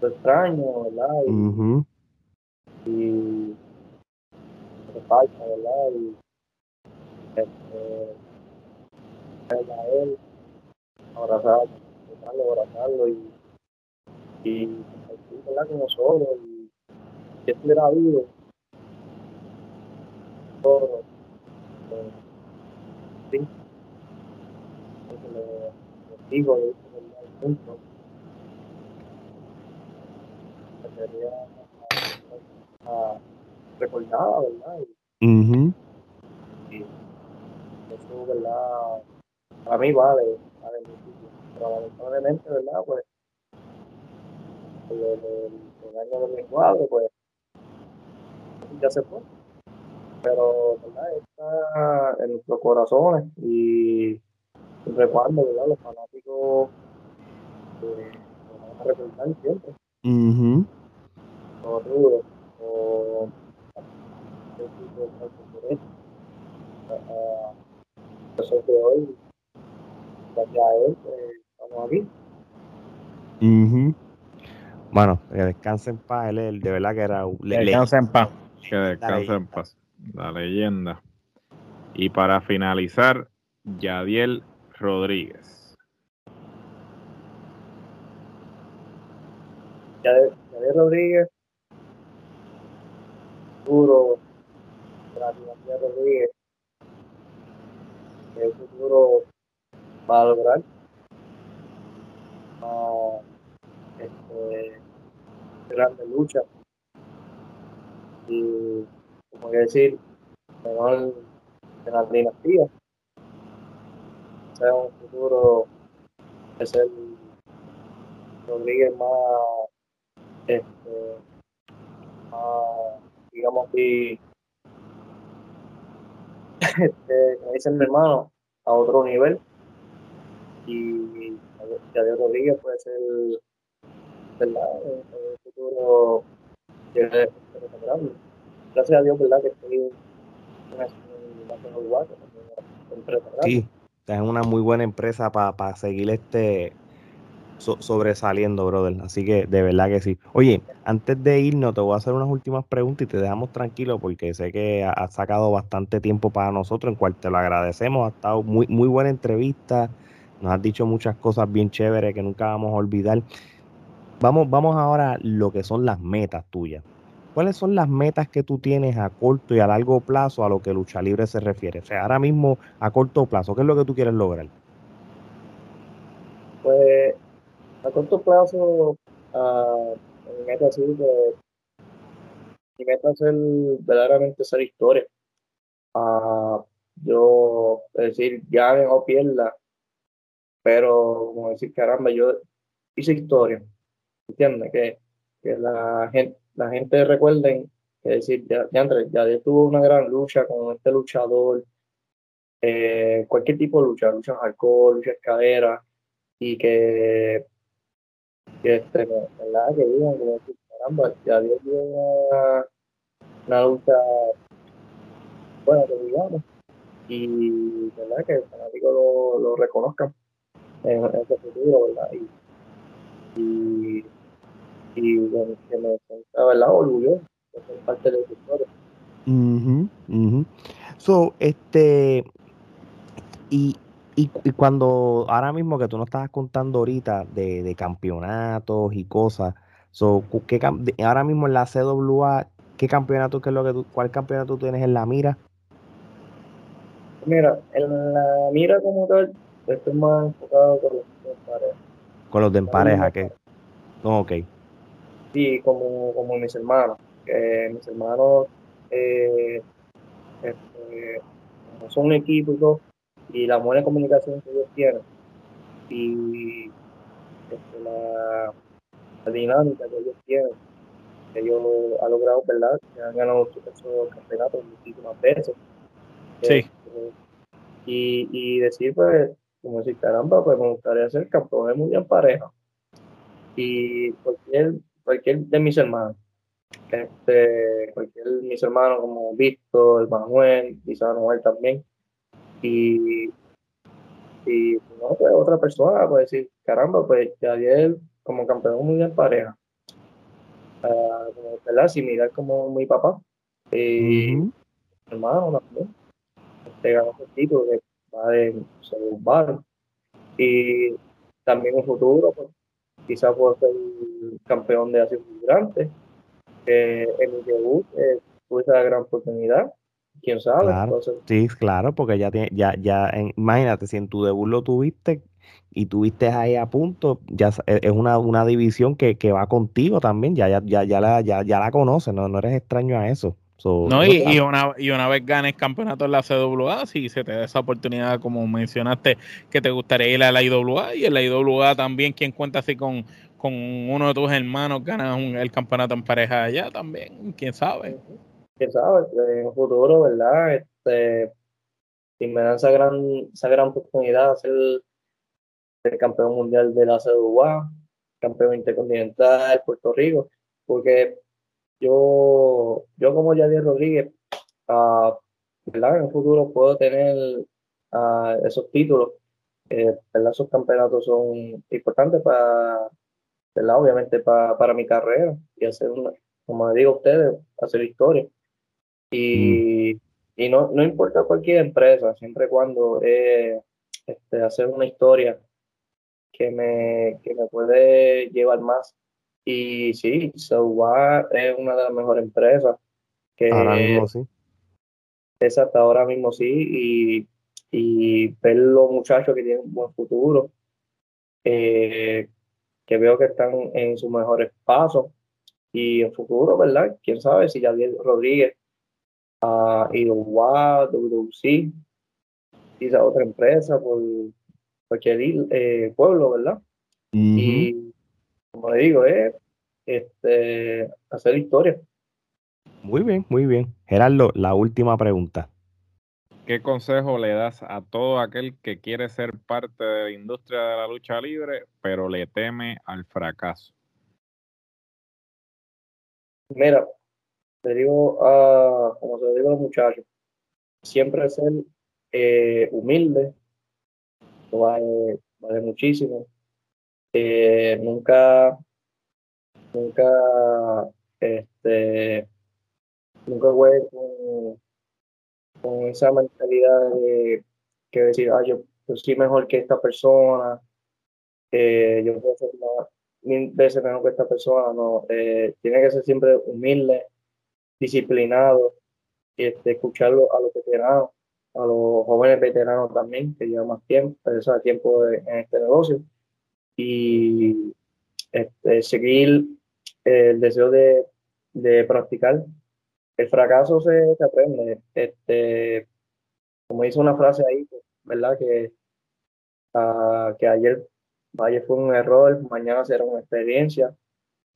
lo extraño, ¿verdad? Y, Ujú. y me falta, ¿verdad? Y este, a él, abrazarlo, abrazarlo, abrazarlo y, y compartir, ¿verdad? Con nosotros. Y si estuviera vivo, todo, sí, le- le digo, digo, ¿verdad? Juntos, que sería ah, recordada, ¿verdad? Y, Ujú. y eso, ¿verdad? Para mí vale, vale muchísimo. Pero lamentablemente, ¿verdad? Pues, el, el, el año 2004, pues, ya se fue. Pero, ¿verdad? Está en nuestros corazones y cuando, ¿verdad? Los fanáticos eh, lo van a recordar siempre. Ujú. o rudo, o ese tipo de cosas por eso. Yo soy de hoy, gracias a él, pues, estamos aquí. Ujú. Bueno, que descanse en paz, él, él de verdad que era un- le- le- Descansa en paz. Que descanse en leyenda. paz. La leyenda. Y para finalizar, Yadiel Rodríguez. Yadier Rodríguez, duro, Yadier Rodríguez, el futuro va a lograr. Este, grande lucha y como que decir menor de la dinastía. Sea un futuro es el Rodríguez más este más digamos así *laughs* este como dice mi hermano a otro nivel. Y Yadier Rodríguez puede ser verdad en el futuro que es grande gracias a Dios verdad que estoy en una en una empresa. Sí, es una muy buena empresa para seguir este so- sobresaliendo, brother. Así que de verdad que sí. Oye, antes de irnos, te voy a hacer unas últimas preguntas y te dejamos tranquilo porque sé que ha- has sacado bastante tiempo para nosotros, en cual te lo agradecemos. Ha estado muy, muy buena entrevista. Nos has dicho muchas cosas bien chéveres que nunca vamos a olvidar. Vamos, vamos ahora a lo que son las metas tuyas. ¿Cuáles son las metas que tú tienes a corto y a largo plazo a lo que lucha libre se refiere? O sea, ahora mismo a corto plazo, ¿qué es lo que tú quieres lograr? Pues a corto plazo, ah, mi meta sido que mi meta es ser, verdaderamente ser historia. Ah, yo, es decir, gane o pierda, pero como decir, caramba, yo hice historia, ¿entiendes? Que, que la gente, la gente recuerden que decir, ya, ya, ya tuvo una gran lucha con este luchador, eh, cualquier tipo de lucha, lucha alcohol, lucha escalera, y que, que este, ¿verdad? Que digan, decir, caramba, ya Dios dio una, una lucha buena, que digamos, y ¿verdad? que el fanático lo, lo reconozcan en, en ese futuro, ¿verdad? Y, y bueno, que me sienta, ¿verdad? Orgulloso de ser parte de esa historia. Uh -huh, So, este, y, y, y, cuando ahora mismo que tú nos estabas contando ahorita de, de campeonatos y cosas, so, ¿qué, ahora mismo en la CWA, ¿qué campeonato, qué es lo que tú, cuál campeonato tú tienes en la mira? Mira, en la mira como tal, estoy más enfocado con los de pareja. Con los de en pareja, que. No, ok. Sí, como, como mis hermanos. Que mis hermanos eh, este, son un equipo y todo, y la buena comunicación que ellos tienen y este, la, la, dinámica que ellos tienen, que ellos han logrado, ¿verdad? Que han ganado esos campeonatos muchísimas veces. Sí. Este, y, y decir, pues, como decir, caramba, pues me gustaría ser campeón de mundial pareja. Y cualquier, cualquier de mis hermanos, este, cualquier de mis hermanos como Víctor, Manuel, quizás Noel también, y, y no, pues otra persona puede decir, caramba, pues ya ayer como campeón mundial pareja, uh, como, ¿verdad? Similar como mi papá, y uh -huh. hermano también, este ganó el título de va de Bar. Y también en futuro, pues, quizás pueda ser campeón de Asia Migrante. Eh, en mi debut eh, tuve esa gran oportunidad. Quién sabe. Claro, Entonces, sí, claro, porque ya, tiene, ya, ya en, imagínate, si en tu debut lo tuviste y tuviste ahí a punto, ya es una, una división que, que va contigo también, ya, ya, ya, ya, la, ya, ya la conoces, no, no eres extraño a eso. So, no, y, y, una, y una vez ganes campeonato en la CWA, si se te da esa oportunidad, como mencionaste, que te gustaría ir a la IWA, y en la IWA también, quien cuenta así con, con uno de tus hermanos, ganas un, el campeonato en pareja allá también, quién sabe. Quién sabe, en un futuro, ¿verdad? Este, si me dan esa gran, esa gran oportunidad de ser el, el campeón mundial de la CWA, campeón intercontinental Puerto Rico, porque yo, yo como Yadier Rodríguez, uh, ¿verdad? en el futuro puedo tener uh, esos títulos. Eh, ¿verdad? Esos campeonatos son importantes para, ¿verdad? obviamente para, para mi carrera y hacer una, como digo a ustedes, hacer historia. Y, mm. y no, no importa cualquier empresa, siempre cuando eh, este, hacer una historia que me, que me puede llevar más y sí, Sowa es una de las mejores empresas. Que ahora mismo sí. Es hasta ahora mismo sí. Y, y ver los muchachos que tienen un buen futuro, eh, que veo que están en sus mejores pasos. Y en futuro, ¿verdad? Quién sabe si Javier Rodríguez ha uh, ido a WC, quizá otra empresa por cualquier eh, pueblo, ¿verdad? Y como le digo, es este, hacer historia. Muy bien, muy bien. Gerardo, la última pregunta. ¿Qué consejo le das a todo aquel que quiere ser parte de la industria de la lucha libre, pero le teme al fracaso? Mira, te digo, uh, como se lo digo a los muchachos, siempre ser eh, humilde, vale, vale muchísimo. Eh, nunca, nunca, este, nunca juegue con, con esa mentalidad de que decir, ah, yo, soy mejor que esta persona, eh, yo puedo ser más, mil veces mejor que esta persona, no, eh, tiene que ser siempre humilde, disciplinado, este, escucharlo a los veteranos, a los jóvenes veteranos también, que llevan más tiempo, ese tiempo de, en este negocio y este, seguir el deseo de, de, practicar. El fracaso se, aprende. Este, como dice una frase ahí, ¿verdad? Que a que ayer, ayer fue un error, mañana será una experiencia,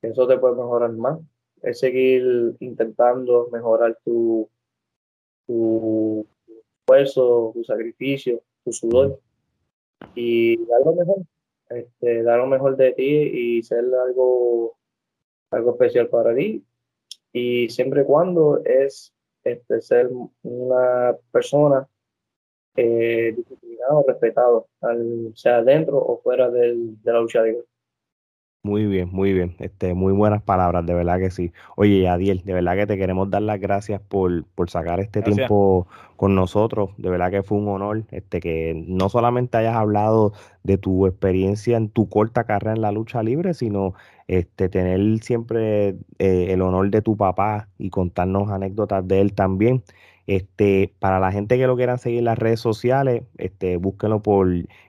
eso te puede mejorar más. Es seguir intentando mejorar tu, tu esfuerzo, tu sacrificio, tu sudor y lo mejor, este, dar lo mejor de ti y ser algo, algo especial para ti. Y siempre y cuando es este, ser una persona eh, disciplinado, respetado, sea dentro o fuera del, de la lucha libre. Muy bien, muy bien. Este, muy buenas palabras, de verdad que sí. Oye, Adiel, de verdad que te queremos dar las gracias por, por sacar este tiempo con nosotros. De verdad que fue un honor este, que no solamente hayas hablado de tu experiencia en tu corta carrera en la lucha libre, sino este, tener siempre eh, el honor de tu papá y contarnos anécdotas de él también. Este, para la gente que lo quiera seguir en las redes sociales, este, búsquenlo por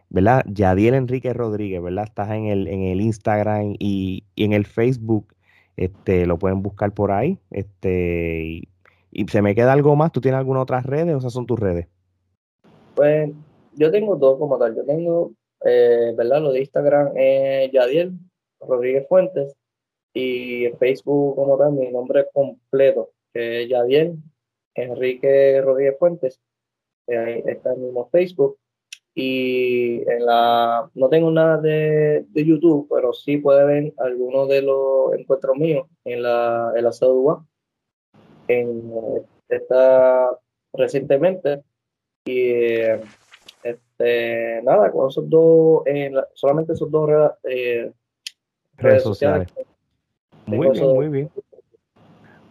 ¿verdad? Yadiel Enrique Rodríguez, ¿verdad? Estás en el, en el Instagram y, en el Facebook, este, lo pueden buscar por ahí, este, y, se me queda algo más, ¿tú tienes alguna otra redes o esas son tus redes? Pues yo tengo dos como tal, yo tengo, eh, ¿verdad? Lo de Instagram es Yadiel Rodríguez Fuentes y Facebook como tal mi nombre completo, que es Yadiel Enrique Rodríguez Fuentes, ahí está en mismo Facebook y en la, no tengo nada de, de YouTube, pero sí puede ver algunos de los encuentros míos en la, en la En, está recientemente. Y este, nada, con esos dos, solamente esos dos eh, redes, sociales. Muy bien, muy bien.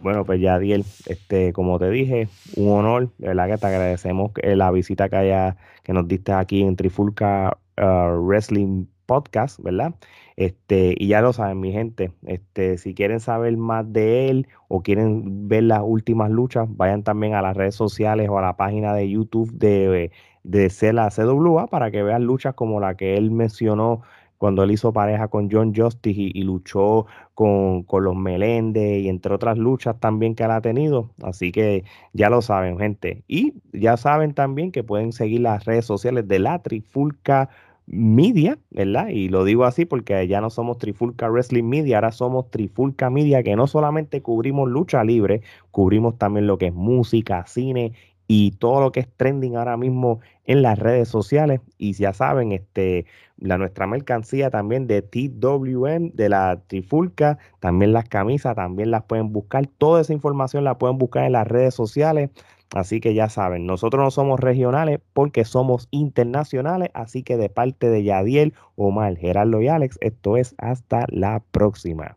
Bueno, pues Yadiel, este, como te dije, un honor, verdad que te agradecemos la visita que haya, que nos diste aquí en Trifulca uh, Wrestling Podcast, ¿verdad? Este, y ya lo saben, mi gente, este, si quieren saber más de él o quieren ver las últimas luchas, vayan también a las redes sociales o a la página de YouTube de, de CWA para que vean luchas como la que él mencionó cuando él hizo pareja con John Justice y, luchó con, los Meléndez y entre otras luchas también que él ha tenido. Así que ya lo saben, gente. Y ya saben también que pueden seguir las redes sociales de la Trifulca Media, ¿verdad? Y lo digo así porque ya no somos Trifulca Wrestling Media, ahora somos Trifulca Media, que no solamente cubrimos lucha libre, cubrimos también lo que es música, cine y todo lo que es trending ahora mismo en las redes sociales. Y ya saben, este, la nuestra mercancía también de TWM, de la Trifulca, también las camisas, también las pueden buscar. Toda esa información la pueden buscar en las redes sociales. Así que ya saben, nosotros no somos regionales porque somos internacionales. Así que de parte de Yadiel, Omar, Gerardo y Alex, esto es hasta la próxima.